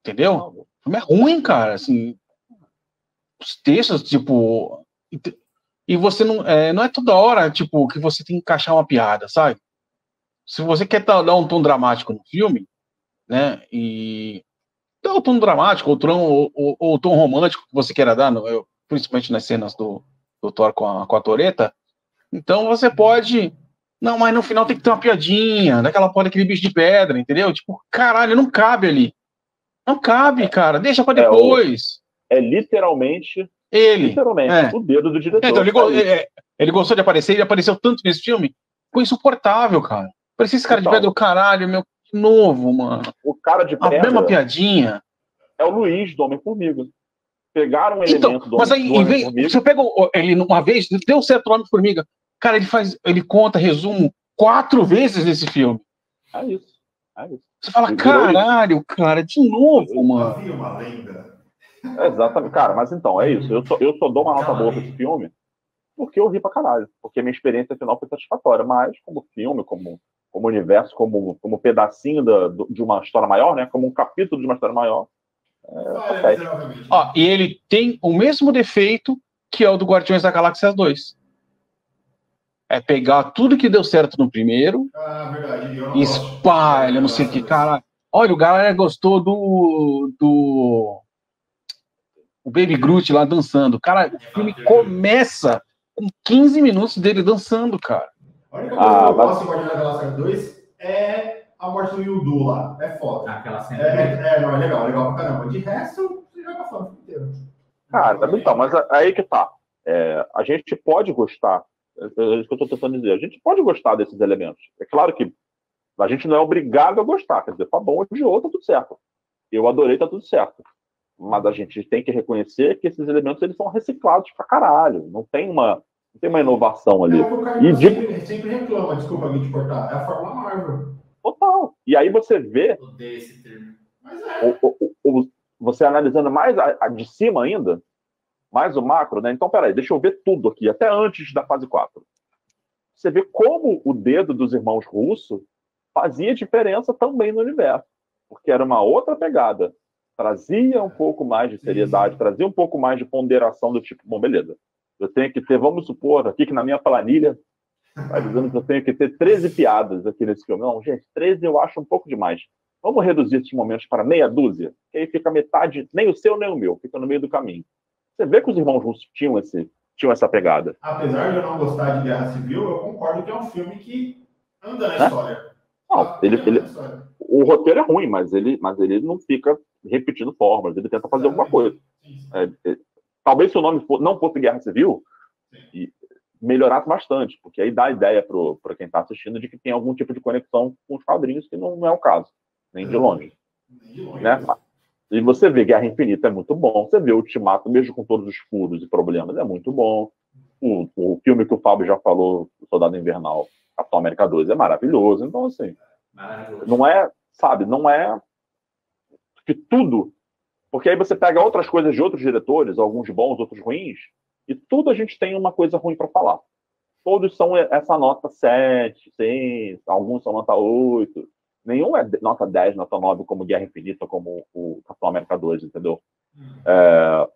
Entendeu? O filme é ruim, cara. Assim, os textos, tipo. E você não. É, não é toda hora, tipo, que você tem que encaixar uma piada, sabe? Se você quer dar um tom dramático no filme, né? E. Dá o tom dramático, ou, ou, ou, ou o tom romântico que você queira dar, no, principalmente nas cenas do, do Thor com a, com a Toreta então você pode. Não, mas no final tem que ter uma piadinha, daquela porra daquele bicho de pedra, entendeu? Tipo, caralho, não cabe ali. Não cabe, cara. Deixa pra depois. É, o... é literalmente. Ele. Literalmente. É. O dedo do diretor. É, então, ele, go... é, ele, gostou de aparecer, ele apareceu tanto nesse filme. Ficou insuportável, cara. Parecia esse cara então, de pedra do caralho, meu. De novo, mano. O cara de pedra. A mesma piadinha. É o Luiz do Homem-Formiga pegaram um então, elemento do Mas aí, em vez, você pega ele uma vez, deu certo o Homem-Formiga. Cara, ele faz, ele conta resumo quatro vezes nesse filme. É isso. É isso. Você fala, ele caralho, cara, de novo, mano. Havia uma lenda. É, exatamente, cara, mas então, é isso. Eu só, eu só dou uma nota boa pra esse filme porque eu ri pra caralho. Porque a minha experiência final foi satisfatória. Mas, como filme, como, como universo, como, como pedacinho da, de uma história maior, né? Como um capítulo de uma história maior, É, Ó, e ele tem o mesmo defeito que é o do Guardiões da Galáxia 2. É pegar tudo que deu certo no primeiro, Ah, e espalha, não sei o que, cara. Olha, o galera gostou do. do. O Baby Groot lá dançando. Cara, o filme começa com 15 minutos dele dançando, cara. A única Ah, coisa que eu mas- gosto em Guardiões da Galáxia 2 é a morte do Yudu lá. É foda. Aquela cena. É, é, não, é legal, é legal pra caramba. De resto, você joga fora o filme inteiro. Cara, então, mas aí que tá. É, a gente pode gostar, é, é isso que eu tô tentando dizer, a gente pode gostar desses elementos. É claro que a gente não é obrigado a gostar, quer dizer, tá bom ou de outro, tá tudo certo. Eu adorei, tá tudo certo. Mas a gente tem que reconhecer que esses elementos eles são reciclados pra caralho. Não tem uma, não tem uma inovação ali. É o E de- sempre, sempre reclama, desculpa me te cortar. É a Fórmula Marvel. Total. E aí você vê Odeio esse termo. Mas é. o- o- o- você analisando mais a, a de cima ainda, mais o macro, né? Então, peraí, deixa eu ver tudo aqui, até antes da fase 4. Você vê como o dedo dos irmãos russos fazia diferença também no universo, porque era uma outra pegada. Trazia um pouco mais de seriedade, trazia um pouco mais de ponderação do tipo, bom, beleza. Eu tenho que ter, vamos supor, aqui que na minha planilha, tá dizendo que eu tenho que ter 13 piadas aqui nesse filme. Não, gente, 13 eu acho um pouco demais. Vamos reduzir esses momentos para meia dúzia, que aí fica metade, nem o seu nem o meu, fica no meio do caminho. Você vê que os irmãos russos tinham, esse, tinham essa pegada. Apesar de eu não gostar de Guerra Civil, eu concordo que é um filme que anda na Hã? história. Não, ele, ele, o roteiro é ruim, mas ele, mas ele não fica repetindo fórmulas, ele tenta fazer alguma coisa. É, é, talvez se o nome for- não fosse Guerra Civil, e melhorasse bastante, porque aí dá a ideia para quem está assistindo de que tem algum tipo de conexão com os quadrinhos, que não, não é o caso, nem de longe. Nem de longe. Né? E você vê Guerra Infinita é muito bom, você vê o Ultimato, mesmo com todos os furos e problemas, é muito bom. O, o filme que o Fábio já falou, Soldado Invernal, Capitão América 2, é maravilhoso. Então, assim, não é, sabe, não é que tudo. Porque aí você pega outras coisas de outros diretores, alguns bons, outros ruins, e tudo a gente tem uma coisa ruim para falar. Todos são essa nota 7, 6, alguns são nota 8. Nenhum é nota 10, nota 9, como Guerra Infinita, como o Capitão América 2, entendeu? É,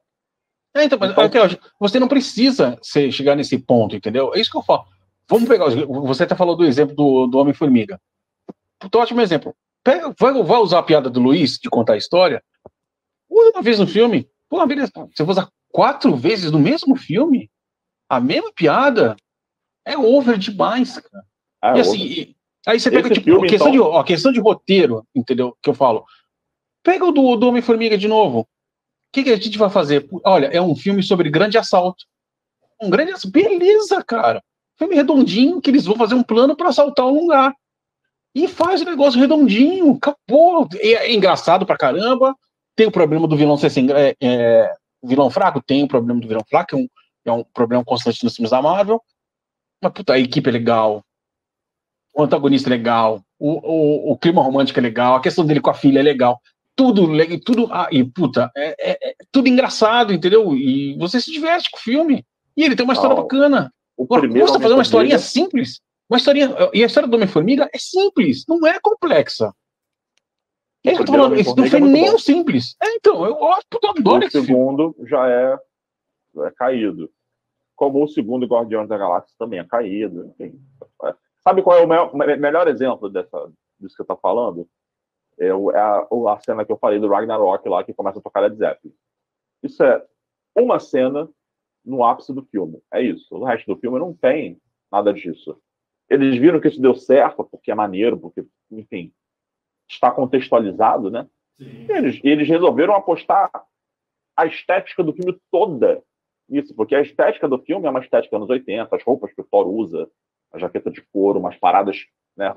É, então, mas, Então- até hoje, você não precisa chegar nesse ponto, entendeu? É isso que eu falo. Vamos pegar. Você até falou do exemplo do, do Homem-Formiga. Ótimo exemplo. Pega, vai, vai usar a piada do Luiz de contar a história? Usa uma vez no filme. Pô, beleza. Você vai usar quatro vezes no mesmo filme? A mesma piada? É over demais, cara. é, e assim, e- aí você pega, Esse tipo, filme, questão, então- de, ó, questão de roteiro, entendeu? Que eu falo. Pega o do, do Homem-Formiga de novo. O que, que a gente vai fazer? Olha, é um filme sobre grande assalto. Um grande assalto. Beleza, cara. Filme redondinho, que eles vão fazer um plano para assaltar um lugar. E faz o negócio redondinho. Acabou. É, é engraçado pra caramba. Tem o problema do vilão ser sem, é, é, vilão fraco? Tem o problema do vilão fraco, é um, é um problema constante nos filmes da Marvel. Mas, puta, a equipe é legal. O antagonista é legal. O, o, o clima romântico é legal. A questão dele com a filha é legal. Tudo, tudo, ah, e puta, é, é- é tudo engraçado, entendeu? E você se diverte com o filme. E ele tem uma história Não, bacana. o Agora, tá fazendo uma historinha simples. Uma historinha, e a história do Homem-Formiga é simples, não é complexa. É isso que eu tô falando, isso não foi é nem bom. o simples. É, então, eu, eu, puta, eu adoro o filme. segundo já é, é caído. Como o segundo Guardiões da Galáxia também é caído. Enfim. É. Sabe qual é o me- melhor exemplo dessa, disso que eu tô falando? É, o- é a, a cena que eu falei do Ragnarok lá, que começa a tocar Led Zeppelin. Isso é uma cena no ápice do filme. É isso. O resto do filme não tem nada disso. Eles viram que isso deu certo, porque é maneiro, porque, enfim, está contextualizado, né? Sim. Eles, eles resolveram apostar a estética do filme toda nisso, porque a estética do filme é uma estética anos 80, as roupas que o Thor usa, a jaqueta de couro, umas paradas né,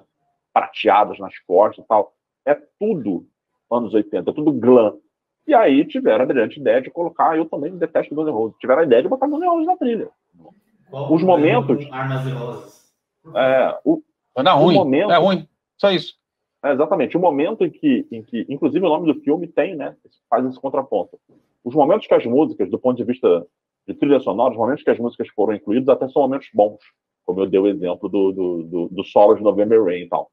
prateadas nas costas e tal. É tudo anos 80, é tudo glam. E aí tiveram a brilhante ideia de colocar, eu também detesto Guns N' Roses, tiveram a ideia de botar Guns N' Roses na trilha. Qual os momentos- Armas e Rosas. É, o, Vai dar ruim. momento- É ruim. Só isso. É, exatamente. O momento em que, em que, inclusive, o nome do filme tem, né? Faz esse contraponto. Os momentos que as músicas, do ponto de vista de trilha sonora, os momentos que as músicas foram incluídas até são momentos bons. Como eu dei o exemplo do, do, do, do solo de November Rain e tal.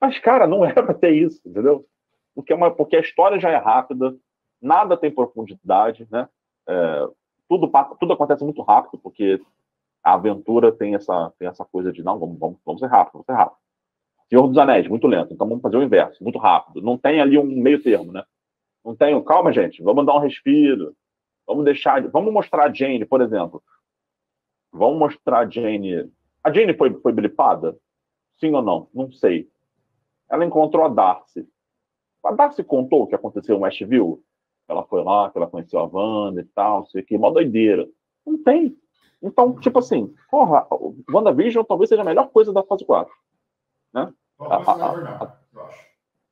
Mas, cara, não era pra ter isso, entendeu? Porque, é uma, porque a história já é rápida, nada tem profundidade, né? É, tudo, tudo acontece muito rápido, porque a aventura tem essa, tem essa coisa de, não, vamos, vamos, vamos ser rápido, vamos ser rápido. Senhor dos Anéis, muito lento, então vamos fazer o inverso, muito rápido. Não tem ali um meio termo, né? Não tem, calma, gente, vamos dar um respiro, vamos deixar, vamos mostrar a Jane, por exemplo. Vamos mostrar a Jane. A Jane foi, foi blipada? Sim ou não? Não sei. Ela encontrou a Darcy. A Darcy contou o que aconteceu em Westview? Ela foi lá, que ela conheceu a Wanda e tal, sei que, mó doideira. Não tem. Então, tipo assim, porra, WandaVision talvez seja a melhor coisa da fase 4. Né? A, a, a,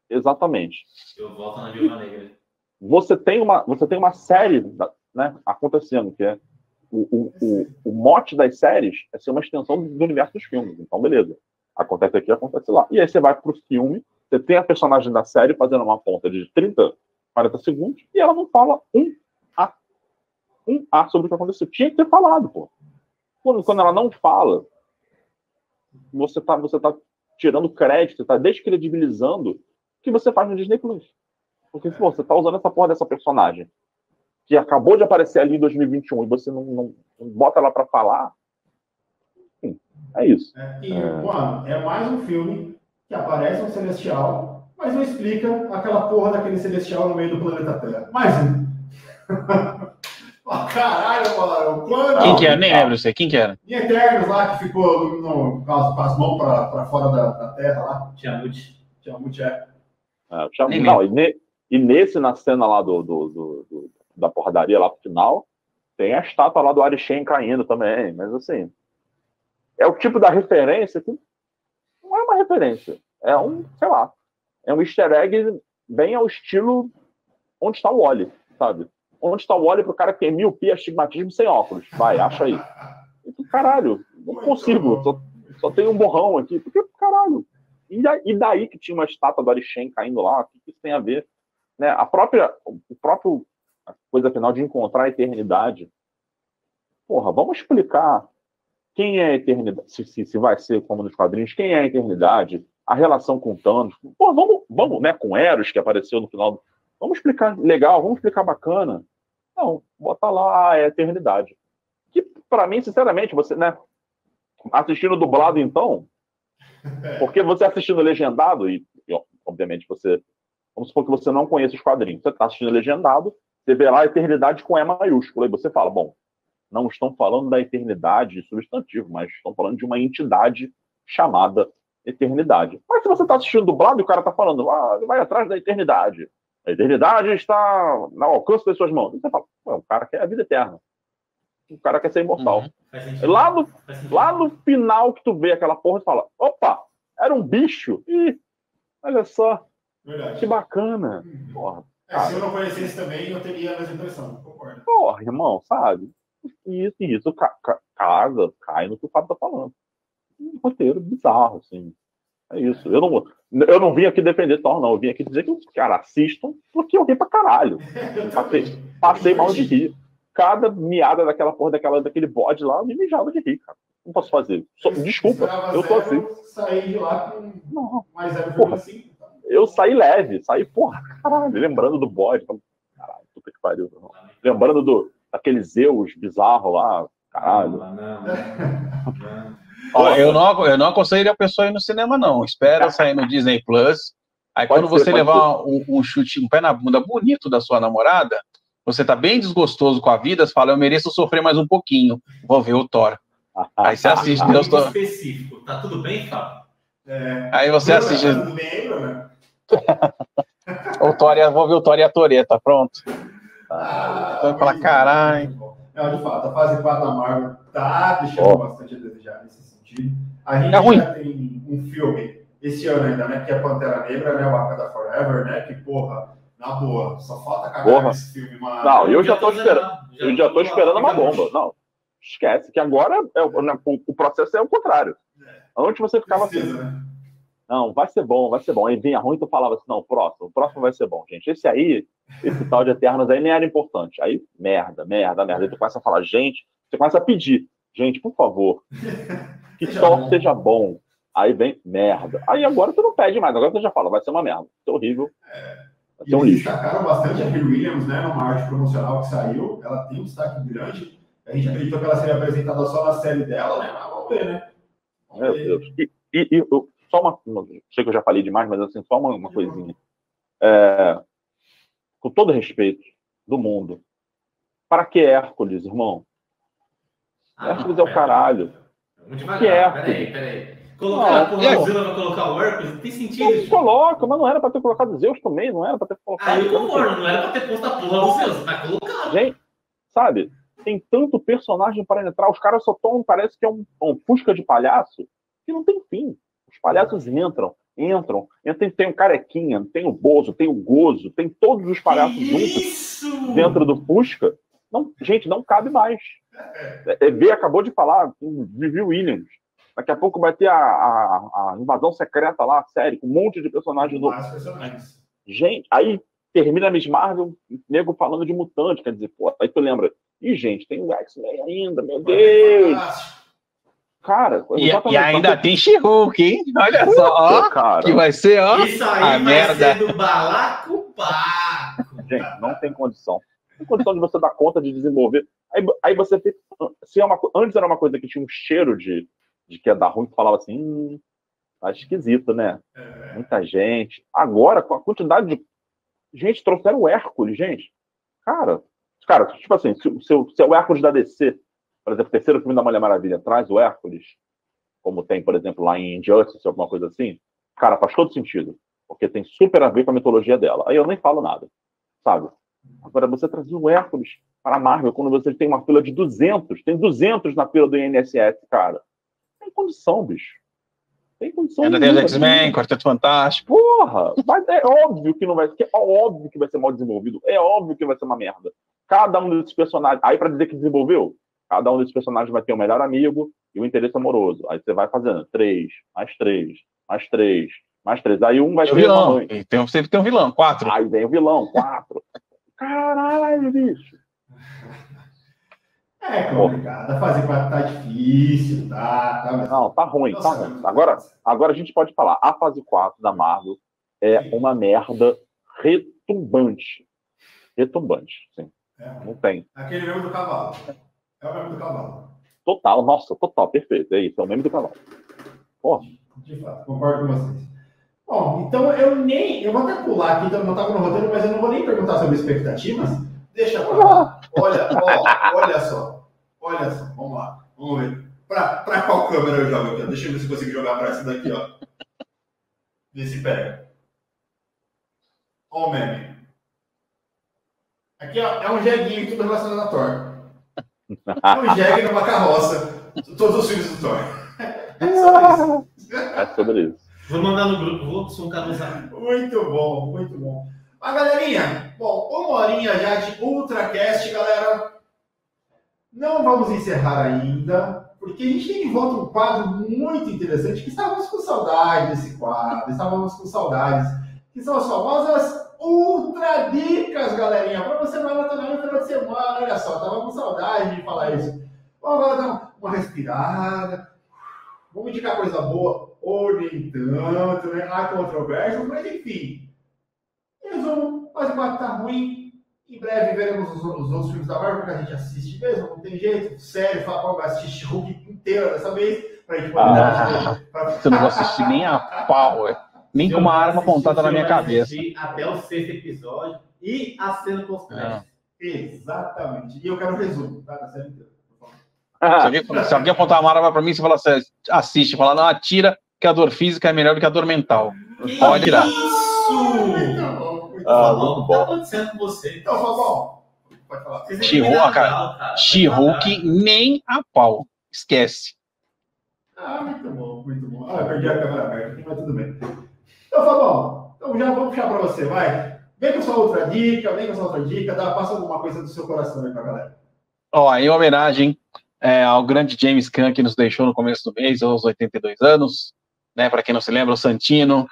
exatamente. Eu volto na Viúva Negra. Você tem uma, você tem uma série né, acontecendo, que é o, o, o, o mote das séries é ser uma extensão do universo dos filmes. Então, beleza. Acontece aqui, acontece lá. E aí você vai pro filme, você tem a personagem da série fazendo uma ponta de 30, 40 segundos, e ela não fala um A. Um A sobre o que aconteceu. Tinha que ter falado, pô. Quando, quando ela não fala, você tá, você tá tirando crédito, você tá descredibilizando o que você faz no Disney Plus. Porque, pô, você tá usando essa porra dessa personagem que acabou de aparecer ali em 2021 e você não, não, não bota ela para falar, Sim, é isso. É, e, é... mano, é mais um filme que aparece um celestial, mas não explica aquela porra daquele celestial no meio do planeta Terra. Mais um. oh, caralho, mano. Quando... Quem que era? Nem lembro você. Quem que era? Em Eternos lá, que ficou no, com, as, com as mãos para fora da, da Terra lá. Tiamut. Tiamut, é. é não, e, ne, e, nesse, na cena lá do, do, do, do da porradaria lá pro final, tem a estátua lá do Arishem caindo também, mas assim, é o tipo da referência que não é uma referência, é um, sei lá, é um easter egg bem ao estilo onde está o Wally, sabe? Onde está o Wally pro cara que tem miopia, astigmatismo sem óculos? Vai, acha aí. Caralho, não consigo, só, só tem um borrão aqui, porque, caralho. E, e daí que tinha uma estátua do Arishem caindo lá, o que isso tem a ver? Né? A própria, o próprio a coisa final de encontrar a eternidade. Porra, vamos explicar quem é a eternidade, se, se, se vai ser como nos quadrinhos, quem é a eternidade, a relação com Thanos. Porra, vamos, vamos, né, com Eros, que apareceu no final. Vamos explicar legal, vamos explicar bacana. Não, bota lá a eternidade. Que, para mim, sinceramente, você, né, assistindo dublado, então, porque você assistindo legendado, e, obviamente você. Vamos supor que você não conhece os quadrinhos. Você está assistindo legendado, você vê lá a eternidade com E maiúsculo. E você fala, bom, não estão falando da eternidade substantivo, mas estão falando de uma entidade chamada eternidade. Mas se você está assistindo dublado e o cara está falando, ah, vai atrás da eternidade. A eternidade está no alcance das suas mãos. E você fala, o cara quer a vida eterna. O cara quer ser imortal. Uhum. Lá, no, lá no final que tu vê aquela porra, você fala, opa, era um bicho. Ih, olha só. Verdade. Que bacana. Uhum. Porra, é, se eu não conhecesse também, eu teria a mesma impressão, concordo. Porra, irmão, sabe? Isso, isso ca, ca, casa, cai no que o Fábio tá falando. Um roteiro bizarro, assim. É isso. Eu não, eu não vim aqui defender Thor, não. Eu vim aqui dizer que os caras assistam, porque eu ri pra caralho. passei, passei mal de rir. Cada miada daquela porra, daquela, daquele bode lá, eu me mijava de rir, cara. Não posso fazer. Só, desculpa, eu tô assim. Saí de lá com não. mais 0,5 eu saí leve, saí, porra, caralho, lembrando do bode. Caralho, puta que pariu. Lembrando do, daquele Zeus bizarro lá, caralho. Não, não, não. eu, não, eu não aconselho a pessoa ir no cinema, não. Espera sair no Disney Plus. Aí pode quando ser, você levar um, um, chute, um pé na bunda bonito da sua namorada, você tá bem desgostoso com a vida, você fala, eu mereço sofrer mais um pouquinho. Vou ver o Thor. Aí você assiste. Deus específico. Tá tudo bem, Fábio? É, Aí você assiste. Tá tudo bem, né? o Tória, vou ver o Tória e a Toreta, pronto. Ah, então falar, caralho. Não, de fato, a fase 4 da Marvel tá deixando oh. bastante a desejar nesse A gente é já tem um filme esse ano ainda, né? Que é Pantera Negra, né? O Wakanda Forever, né? Que, porra, na boa, só falta acabar esse filme, mano. Não, eu já tô esperando. Eu já tô esperando uma bomba. Não, esquece, que agora é, né, o, o processo é o contrário. É. Antes você ficava Precisa, assim. Né? Não, vai ser bom, vai ser bom. Aí vinha ruim, tu falava assim, não, o próximo, o próximo vai ser bom, gente. Esse aí, esse tal de Eternos aí nem era importante. Aí, merda, merda, merda. Aí tu começa a falar, gente, você começa a pedir, gente, por favor, que só seja bom. Aí vem merda. Aí agora tu não pede mais, agora tu já fala, vai ser uma merda. Vai ser horrível. Vai E ser um eles lixo. destacaram bastante a Hayley Williams, né, numa arte promocional que saiu. Ela tem um destaque grande. A gente acreditou que ela seria apresentada só na série dela, né? Mas vamos ver, né? Vamos Meu ver. Deus. E, e- e eu- só uma, uma- Sei que eu já falei demais, mas assim, só uma, uma coisinha. É, com todo respeito do mundo, para que Hércules, irmão? Ah, Hércules é o caralho. Vamos devagar. Que é? Peraí, peraí. Colocar Não, a porra aí? do Zila pra colocar o Hércules, não tem sentido. Coloca, mas não era pra ter colocado Zeus também, não era pra ter colocado. Ah, eu concordo, não era pra ter posto a porra do Zeus, tá colocado. Gente, sabe? Tem tanto personagem para entrar, os caras só estão, parece que é um, um fusca de palhaço, que não tem fim. Os palhaços entram, entram, tem, tem o Carequinha, tem o Bozo, tem o Gozo, tem todos os palhaços juntos dentro do Fusca. Não, gente, não cabe mais. É, é, V acabou de falar, com Vivi Williams. Daqui a pouco vai ter a, a- a invasão secreta lá, série, com um monte de personagens novos. Mais personagens. Gente, aí termina a Miss Marvel, nego falando de mutante, quer dizer, pô, aí tu lembra, ih, gente, tem o X-Men ainda, meu Deus! Cara, E, e ainda tem She-Hulk, hein? Olha só, ó, cara, que vai ser, ó. Isso aí a vai merda. ser do balacobaco. gente, não tem condição. Tem condição de você dar conta de desenvolver. Aí, aí você tem. Se é uma, antes era uma coisa que tinha um cheiro de, de que ia dar ruim, que falava assim, hum, tá esquisito, né? É. Muita gente. Agora, com a quantidade de. Gente, trouxeram o Hércules, gente. Cara, cara, tipo assim, se, se, o- se é o Hércules da DC, por exemplo, o terceiro filme da Mulher Maravilha traz o Hércules, como tem, por exemplo, lá em Injustice, alguma coisa assim, cara, faz todo sentido. Porque tem super a ver com a mitologia dela. Aí eu nem falo nada, sabe? Agora, você trazer o Hércules para a Marvel, quando você tem uma fila de 200, tem 200 na fila do INSS, cara. Tem condição, bicho. Tem condição. Ainda tem. X-Men, Quarteto Fantástico. Porra! Mas é óbvio que não vai ser. É óbvio que vai ser mal desenvolvido. É óbvio que vai ser uma merda. Cada um desses personagens. Aí, pra dizer que desenvolveu, cada um desses personagens vai ter um melhor amigo e um interesse amoroso. Aí você vai fazendo três, mais três, mais três, mais três. Aí um vai o ter uma vilão. mãe. Tem, sempre tem um vilão, quatro. Aí vem o vilão, quatro. Caralho, bicho. É complicado. A fase 4 tá difícil, tá? tá mas... Não, tá ruim, tá Nossa, ruim. Agora, agora a gente pode falar. A fase 4 da Marvel é uma merda retumbante. Retumbante, sim. É, Não tem. aquele mesmo do cavalo. É o mesmo do cavalo. Total, nossa, total, perfeito. É isso, é o meme do canal. Porra, De fato, concordo com vocês. Bom, então eu nem. Eu vou até pular aqui, então não estava no roteiro, mas eu não vou nem perguntar sobre expectativas. Deixa pra lá. Olha, ó, olha só. Olha só, vamos lá. Vamos ver. Pra, pra qual câmera eu jogo aqui? Deixa eu ver se eu consigo jogar pra essa daqui, ó. Vê se pega. Ó o meme. Aqui, ó, é um jeguinho tudo relacionado a Thor. É um jegue numa carroça. Todos os filmes do Thor. É só isso. é sobre isso. Vou mandar no grupo, vou suncar no zap. Muito bom, muito bom. Mas, galerinha, bom, uma horinha já de Ultracast, galera. Não vamos encerrar ainda, porque a gente tem de volta um quadro muito interessante, que estávamos com saudade desse quadro, estávamos com saudades, que são as famosas Ultra Dicas, galerinha, para você maratonar no final de semana, olha só, tava com saudade de falar isso. Vamos agora dar uma respirada, vamos indicar coisa boa, ou nem tanto, né? Há controvérsias, mas enfim. Resumo, fase 4 tá ruim. Em breve veremos os, os outros filmes da Marvel que a gente assiste mesmo, não tem jeito. Sério, fala pra vai assistir Hulk inteira dessa vez, pra gente poder. Ah. pra- Eu não vou assistir nem a pau, ué. nem com uma arma apontada na minha cabeça. Até o sexto episódio e a cena pós-crédito. Exatamente. E eu quero um resumo, tá? Da série inteira. favor. Se alguém, se alguém apontar uma arma pra mim, você fala assim, assiste, fala, não, atira, que a dor física é melhor do que a dor mental. Pode tirar. Isso! Muito bom, muito Ah, bom. O que tá bom. acontecendo com você? Então, Fabão, pode falar. She-Hulk, me dar cara. She-Hulk nem a pau. Esquece. Ah, muito bom, muito bom. Ah, eu perdi a câmera aberta aqui, mas tudo bem. Então, Fabão, então já vamos puxar para você, vai. Vem com sua outra dica, vem com sua outra dica, dá, passa alguma coisa do seu coração aí pra galera. Ó, em homenagem é, ao grande James Caan que nos deixou no começo do mês, aos 82 anos, né? Para quem não se lembra, o Santino,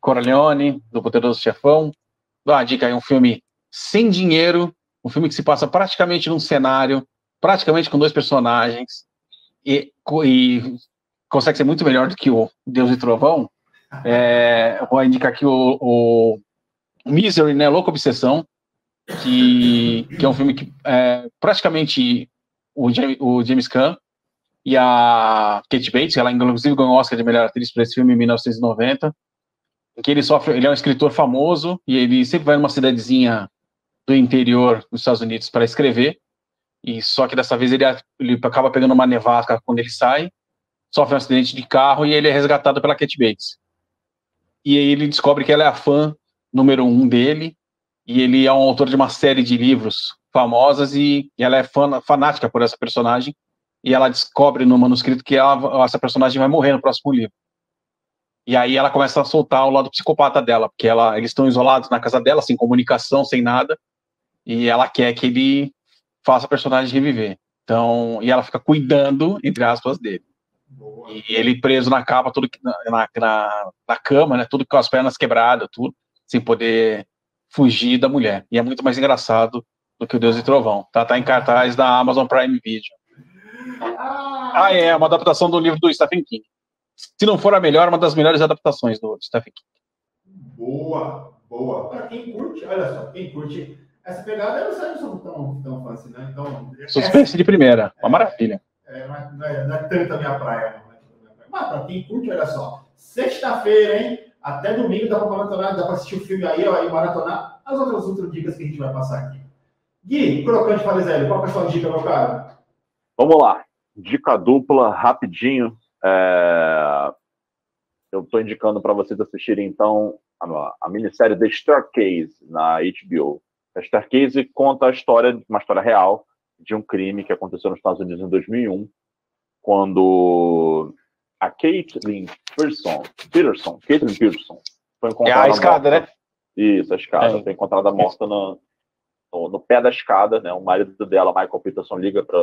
Corleone, do Poderoso Chefão. Dá uma dica aí, um filme sem dinheiro, um filme que se passa praticamente num cenário, praticamente com dois personagens, e, e consegue ser muito melhor do que o Deus e Trovão. É, vou indicar aqui o, o Misery, né? Louca Obsessão, que, que é um filme que é, praticamente o, o James Caan e a Kate Bates, ela inclusive ganhou o Oscar de melhor atriz para esse filme em 1990, que ele sofre, ele é um escritor famoso e ele sempre vai numa cidadezinha do interior dos Estados Unidos para escrever, e só que dessa vez ele, ele acaba pegando uma nevasca quando ele sai, sofre um acidente de carro e ele é resgatado pela Kate Bates. E aí ele descobre que ela é a fã número um dele, e ele é um autor de uma série de livros famosas e, e ela é fã, fanática por essa personagem, e ela descobre no manuscrito que ela, essa personagem vai morrer no próximo livro. E aí ela começa a soltar o lado psicopata dela, porque ela, eles estão isolados na casa dela, sem comunicação, sem nada, e ela quer que ele faça a personagem reviver. Então, e ela fica cuidando, entre aspas, dele. Boa. E ele preso na capa, tudo na, na, na, cama, né? Tudo com as pernas quebradas, tudo, sem poder fugir da mulher. E é muito mais engraçado do que o Deus e Trovão. Tá, tá em cartaz da Amazon Prime Video. Ah, é, é uma adaptação do livro do Stephen King. Se não for a melhor, uma das melhores adaptações do Stephen King. Boa, boa. Para quem curte, olha só, quem curte essa pegada, eu não sou tão, tão fã assim, né? Então, Suspense essa, de primeira, uma maravilha. É, não, é, não, é, não é tanto a minha praia, não. Mas para quem curte, olha só, sexta-feira, hein? Até domingo dá para maratonar, dá para assistir o filme aí, ó, e maratonar as outras, outras dicas que a gente vai passar aqui. Gui, Crocante Falizelli, qual é a sua dica, meu cara? Vamos lá. Dica dupla, rapidinho. É... Eu estou indicando para vocês assistirem, então, a, a minissérie The Staircase na HBO. A Staircase conta a história, uma história real, de um crime que aconteceu nos Estados Unidos em 2001, quando a Caitlin Pearson, Peterson, Caitlin Peterson, foi encontrada É a escada, morta. né? Isso, a escada. É. Foi encontrada morta no, no, no pé da escada, né? O marido dela, Michael Peterson, liga para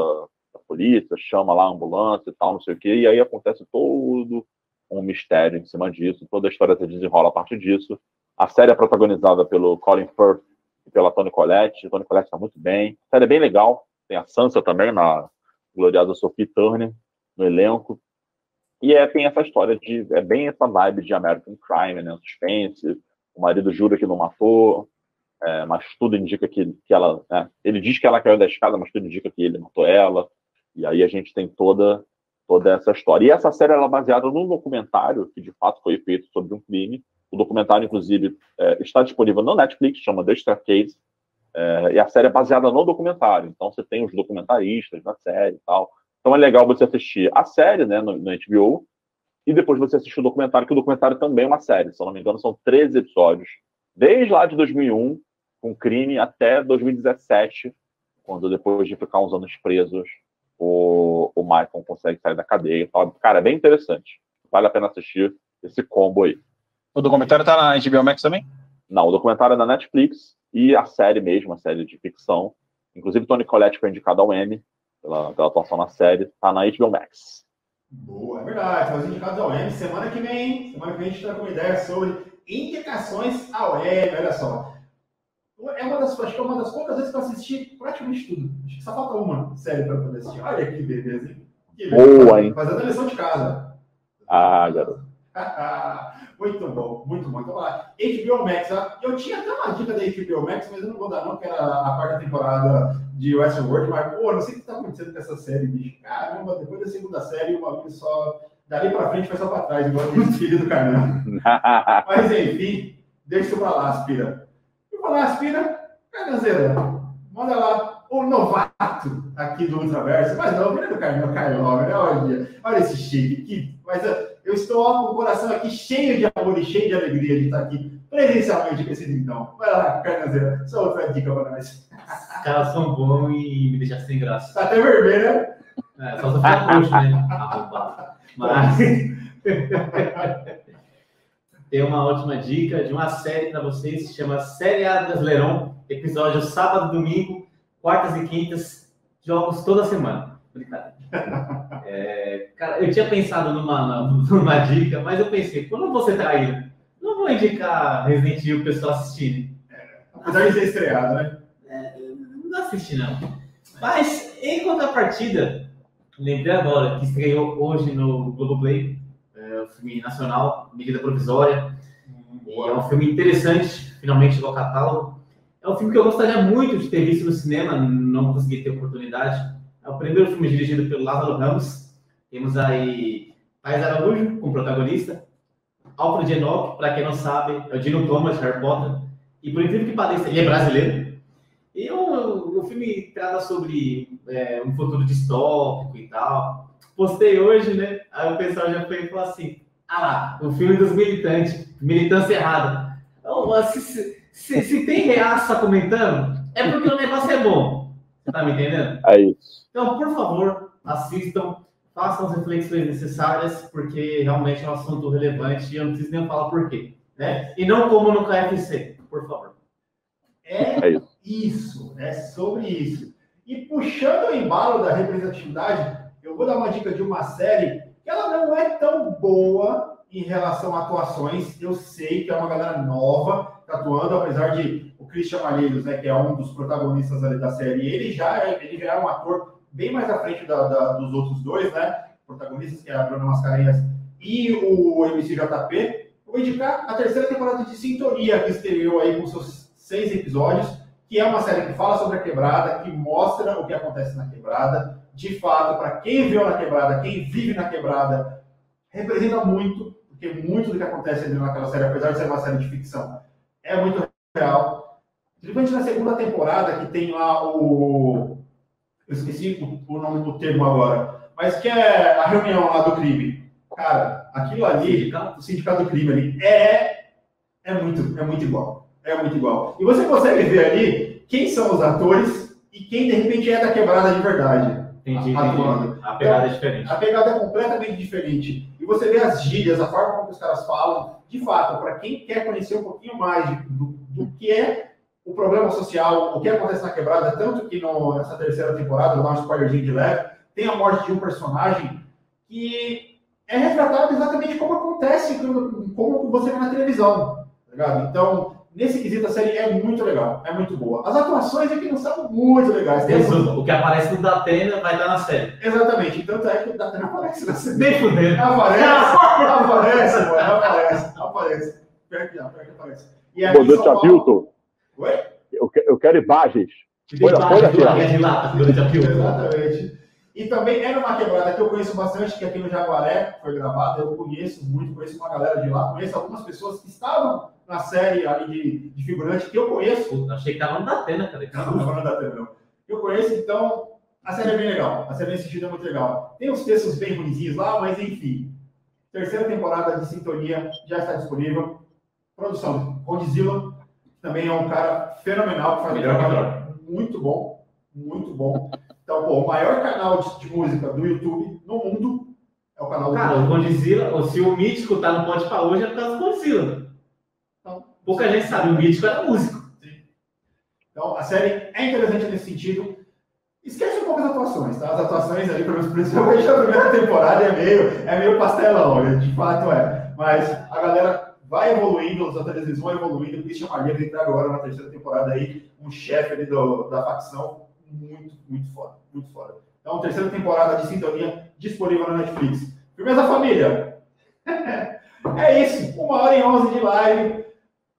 a polícia, chama lá a ambulância e tal, não sei o quê, e aí acontece todo um mistério em cima disso, toda a história se desenrola a partir disso. A série é protagonizada pelo Colin Firth e pela Toni Collette. Toni Collette está muito bem. A série é bem legal. Tem a Sansa também, na gloriosa Sophie Turner, no elenco. E é, tem essa história de. É bem essa vibe de American Crime, né? Suspense. O marido jura que não matou, é, mas tudo indica que, que ela. Né? Ele diz que ela caiu da escada, mas tudo indica que ele matou ela. E aí a gente tem toda, toda essa história. E essa série ela é baseada num documentário que de fato foi feito sobre um crime. O documentário, inclusive, é, está disponível no Netflix, chama The Staircase. É, e a série é baseada no documentário. Então você tem os documentaristas na série e tal. Então é legal você assistir a série, né, no, no HBO, e depois você assistir o documentário, que o documentário também é uma série. Se eu não me engano, são 13 episódios. Desde lá de 2001, com crime, até 2017, quando depois de ficar uns anos presos, o, o Michael consegue sair da cadeia. Então, cara, é bem interessante. Vale a pena assistir esse combo aí. O documentário tá na HBO Max também? Não, o documentário é na Netflix e a série mesmo, a série de ficção. Inclusive, Tony Collette foi indicado ao Emmy pela, pela atuação na série, tá na HBO Max. Boa, é verdade. Estamos indicados ao Emmy. Semana que vem, semana que vem a gente está com uma ideia sobre indicações ao Emmy. Olha só. É uma das, acho que é uma das poucas vezes que eu assisti praticamente tudo. Acho que só falta uma série para poder assistir. Olha que beleza, hein? Que beleza. Boa, hein? Fazendo a lição de casa. Ah, garoto. muito bom, muito bom. Então, lá. HBO Max. ó. Eu tinha até uma dica da HBO Max, mas eu não vou dar não, que era a quarta temporada de Westworld, mas, pô, não sei o que tá acontecendo com essa série, bicho. Caramba, depois da segunda série, o bagulho só... Dali pra frente foi só pra trás, igual o filho do caramba. Mas, enfim, deixa isso pra lá, Aspira. Falar Aspira, Cagazeira, manda lá o novato aqui do Ultraverso, mas não, o do logo, né? Olha, olha esse chique, que... mas eu, estou ó, com o coração aqui cheio de amor e cheio de alegria de estar aqui presencialmente com esse lindão. Vai lá, Carnazeira, só outra dica pra nós. Os caras são bons e me deixam sem graça. Tá até vermelho, né? É, só se eu for roxo, né? Arrombado. Mas. Tem uma ótima dica de uma série para vocês, se chama Série A Brasileirão, episódio sábado, domingo, quartas e quintas, jogos toda semana. Brincadeira. É, cara, eu tinha pensado numa, numa dica, mas eu pensei, quando ser traído, não vou indicar Resident Evil pro pessoal assistirem. Apesar de ser estreado, né? Não assisti, não. Mas, em contrapartida, lembrei agora que estreou hoje no Globoplay, é, o filme nacional, Medida Provisória. É um filme interessante, finalmente ao catálogo. É um filme que eu gostaria muito de ter visto no cinema, não consegui ter oportunidade. É o primeiro filme dirigido pelo Lázaro Ramos. Temos aí Pais Araújo como protagonista, Alfred Enoch, para quem não sabe, é o Dino Thomas Harry Potter. E por incrível que pareça, ele é brasileiro. E o, o filme trata sobre é, um futuro distópico e tal. Postei hoje, né? Aí o pessoal já foi e falou assim: ah lá, o filme dos militantes, militância errada. Então, se, se, se, tem reaça comentando, é porque o negócio é bom. Você tá me entendendo? É isso. Então, por favor, assistam, façam as reflexões necessárias, porque realmente é um assunto relevante e eu não preciso nem falar por quê. Né? E não como no KFC, por favor. É, é isso. isso, é sobre isso. E puxando o embalo da representatividade, eu vou dar uma dica de uma série ela não é tão boa em relação a atuações. Eu sei que é uma galera nova atuando, apesar de o Christian Malheiros, né, que é um dos protagonistas ali da série, ele já é, ele já é um ator bem mais à frente da, da, dos outros dois, né, protagonistas, que é a Bruna Mascarenhas e o MCJP. Vou indicar a terceira temporada de Sintonia, que estreou aí com seus seis episódios, que é uma série que fala sobre a quebrada, que mostra o que acontece na quebrada. De fato, para quem viu na quebrada, quem vive na quebrada, representa muito, porque muito do que acontece ali naquela série, apesar de ser uma série de ficção, é muito real. Principalmente na segunda temporada, que tem lá o. Eu esqueci o, nome do termo agora, mas que é a reunião lá do crime. Cara, aquilo ali, o sindicato do crime ali, é, é, muito, é muito igual. É muito igual. E você consegue ver ali quem são os atores e quem de repente é da quebrada de verdade. Entendi, atuando. A pegada então, é diferente. A pegada é completamente diferente. E você vê as gírias, a forma como os caras falam. De fato, para quem quer conhecer um pouquinho mais do, do, que é o problema social, o que acontece na quebrada, tanto que no, nessa terceira temporada, dar um spoilerzinho de leve, tem a morte de um personagem que é retratado exatamente como acontece, como você vê na televisão. Tá Então, nesse quesito a série é muito legal, é muito boa. As atuações aqui não são muito legais. Tem o que aparece no Datena vai estar na série. Exatamente, tanto é que o Datena aparece na série. Nem fudendo. Aparece, aparece, mano, aparece, aparece. Pior que não, pior que aparece. E aqui Boa noite, Paulo... Oi? Eu, eu quero imagens. Põe lá, Exatamente. E também é numa quebrada que eu conheço bastante, que aqui no Jaguaré foi gravada. Eu conheço muito, conheço uma galera de lá, conheço algumas pessoas que estavam na série ali de, de figurante que eu conheço. Puta, achei que tava no Datena, cara. Não, não tava no Datena, não. Eu conheço, então a série é bem legal. A série nesse sentido é muito legal. Tem uns textos bem ruins lá, mas enfim. Terceira temporada de Sintonia já está disponível. Produção Condzilla, que também é um cara fenomenal, que faz um trabalho muito bom, muito bom. Então, pô, o maior canal de, de, música do YouTube no mundo é o canal do Cara, o Condzilla, se o Mítico tá no Pode Pra Hoje é por causa do Condzilla. Então, pouca gente sabe, o Mítico era músico. Sim. Então, a série é interessante nesse sentido. Esquece um pouco as atuações, tá? As atuações ali, principalmente na primeira temporada, é meio, é meio pastelão, né? de fato é. Mas a galera vai evoluindo, os atores vão evoluindo. O Christian Maguire entra agora na terceira temporada aí, um chefe ali do, da facção muito, muito foda, muito foda. Então, terceira temporada de Sintonia disponível na Netflix. Firmeza, família? é isso, uma hora e onze de live.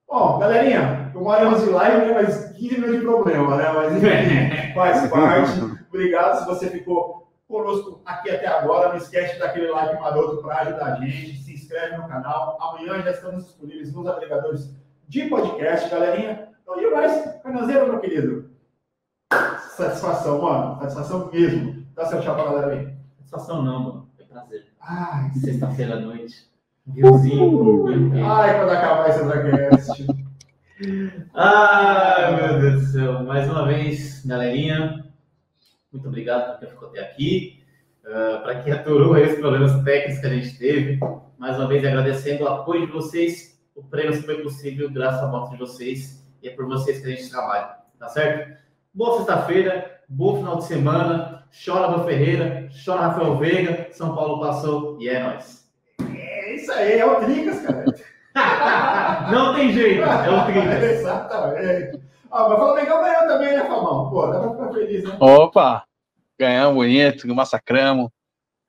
Bom, galerinha, uma hora e onze de live tem mais 15 minutos de problema, né? Mas enfim, faz parte. Obrigado se você ficou conosco aqui até agora. Não esquece de dar aquele like maroto para ajudar a gente. Se inscreve no canal. Amanhã já estamos disponíveis nos agregadores de podcast, galerinha. Então, e mais, Canazeiro, meu querido. Satisfação, mano. Satisfação mesmo. Dá seu tchau pra galera aí. Satisfação não, mano. É prazer. Ai, Sexta-feira à noite. Riozinho. Ai, quando acabar esse Andracast. Ai, meu Deus do céu. Mais uma vez, galerinha. Muito obrigado por quem ficou até aqui. Uh, ah, para quem aturou esses problemas técnicos que a gente teve. Mais uma vez, agradecendo o apoio de vocês. O prêmio foi possível graças à voto de vocês. E é por vocês que a gente trabalha. Tá certo? Boa sexta-feira, bom final de semana. Chora Abel Ferreira, chora Rafael Veiga, São Paulo passou e é nóis. É isso aí, é o Tricas, cara. Não tem jeito, é o Tricas. Exatamente. Ah, mas o Flamengo ganhou também, né, Famão? Pô, dá pra ficar feliz, né? Opa! Ganhamos bonito, massacramos,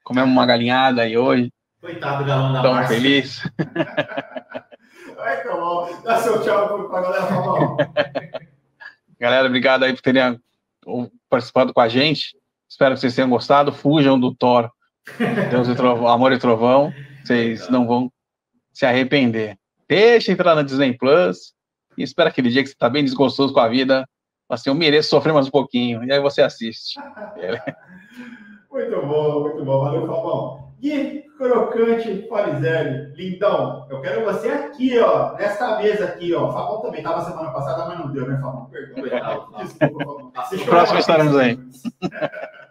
comemos uma galinhada aí hoje. Coitado do galão da Estamos felizes. Vai, bom. Dá seu tchau pra galera, Fabão. Galera, obrigado aí por terem participado com a gente. Espero que vocês tenham gostado. Fujam do Thor, Deus e Trovão, Amor e Trovão. Vocês não vão se arrepender. Deixa entrar na Disney Plus e espera aquele dia que você está bem desgostoso com a vida. Assim, eu mereço sofrer mais um pouquinho. E aí você assiste. muito bom, muito bom. Valeu, Fabão. Gui Crocante Farizelli, lindão. Eu quero você aqui, ó, nesta mesa aqui, ó. Fabão também estava semana passada, mas não deu, né, Fabão? Perdão. Desculpa, Fabão. Próximo estaremos aí.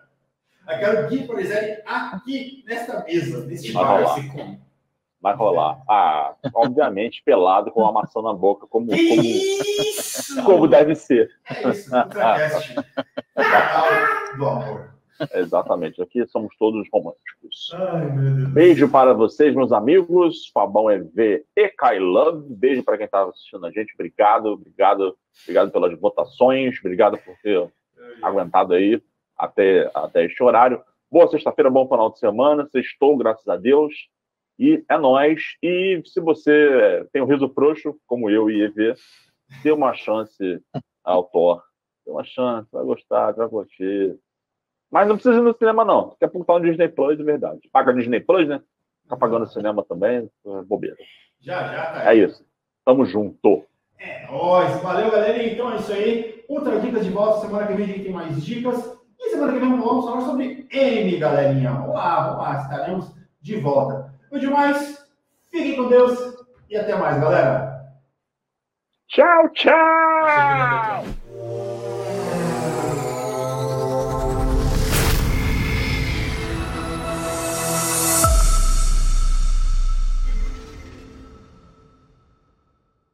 Eu quero Gui Farizelli aqui nesta mesa, neste bar. Vai rolar. Ah, obviamente, pelado com uma maçã na boca, como, como, como deve ser. É isso, do amor. Exatamente, aqui somos todos românticos. Ai, Beijo para vocês, meus amigos. Fabão EV e Kai Love. Beijo para quem estava assistindo a gente. Obrigado, obrigado, obrigado pelas votações, obrigado por ter aguentado aí até, até este horário. Boa sexta-feira, bom final de semana. Sextou, graças a Deus. E é nós. E se você tem um riso frouxo, como eu e EV, dê uma chance ao Thor. Dê uma chance, vai gostar, vai curtir. Mas não precisa ir no cinema, não. Daqui a pouco tá no Disney Plus de verdade. Paga Disney Plus, né? Tá pagando cinema também, é bobeira. Já, já, tá. É isso. Tamo junto. É nóis. Valeu, galera. Então é isso aí. Outra dica de volta. Semana que vem a gente tem mais dicas. E semana que vem vamos falar sobre M, galerinha. Vamos lá, vamos lá. Estaremos de volta. O demais, fiquem com Deus e até mais, galera. Tchau, tchau!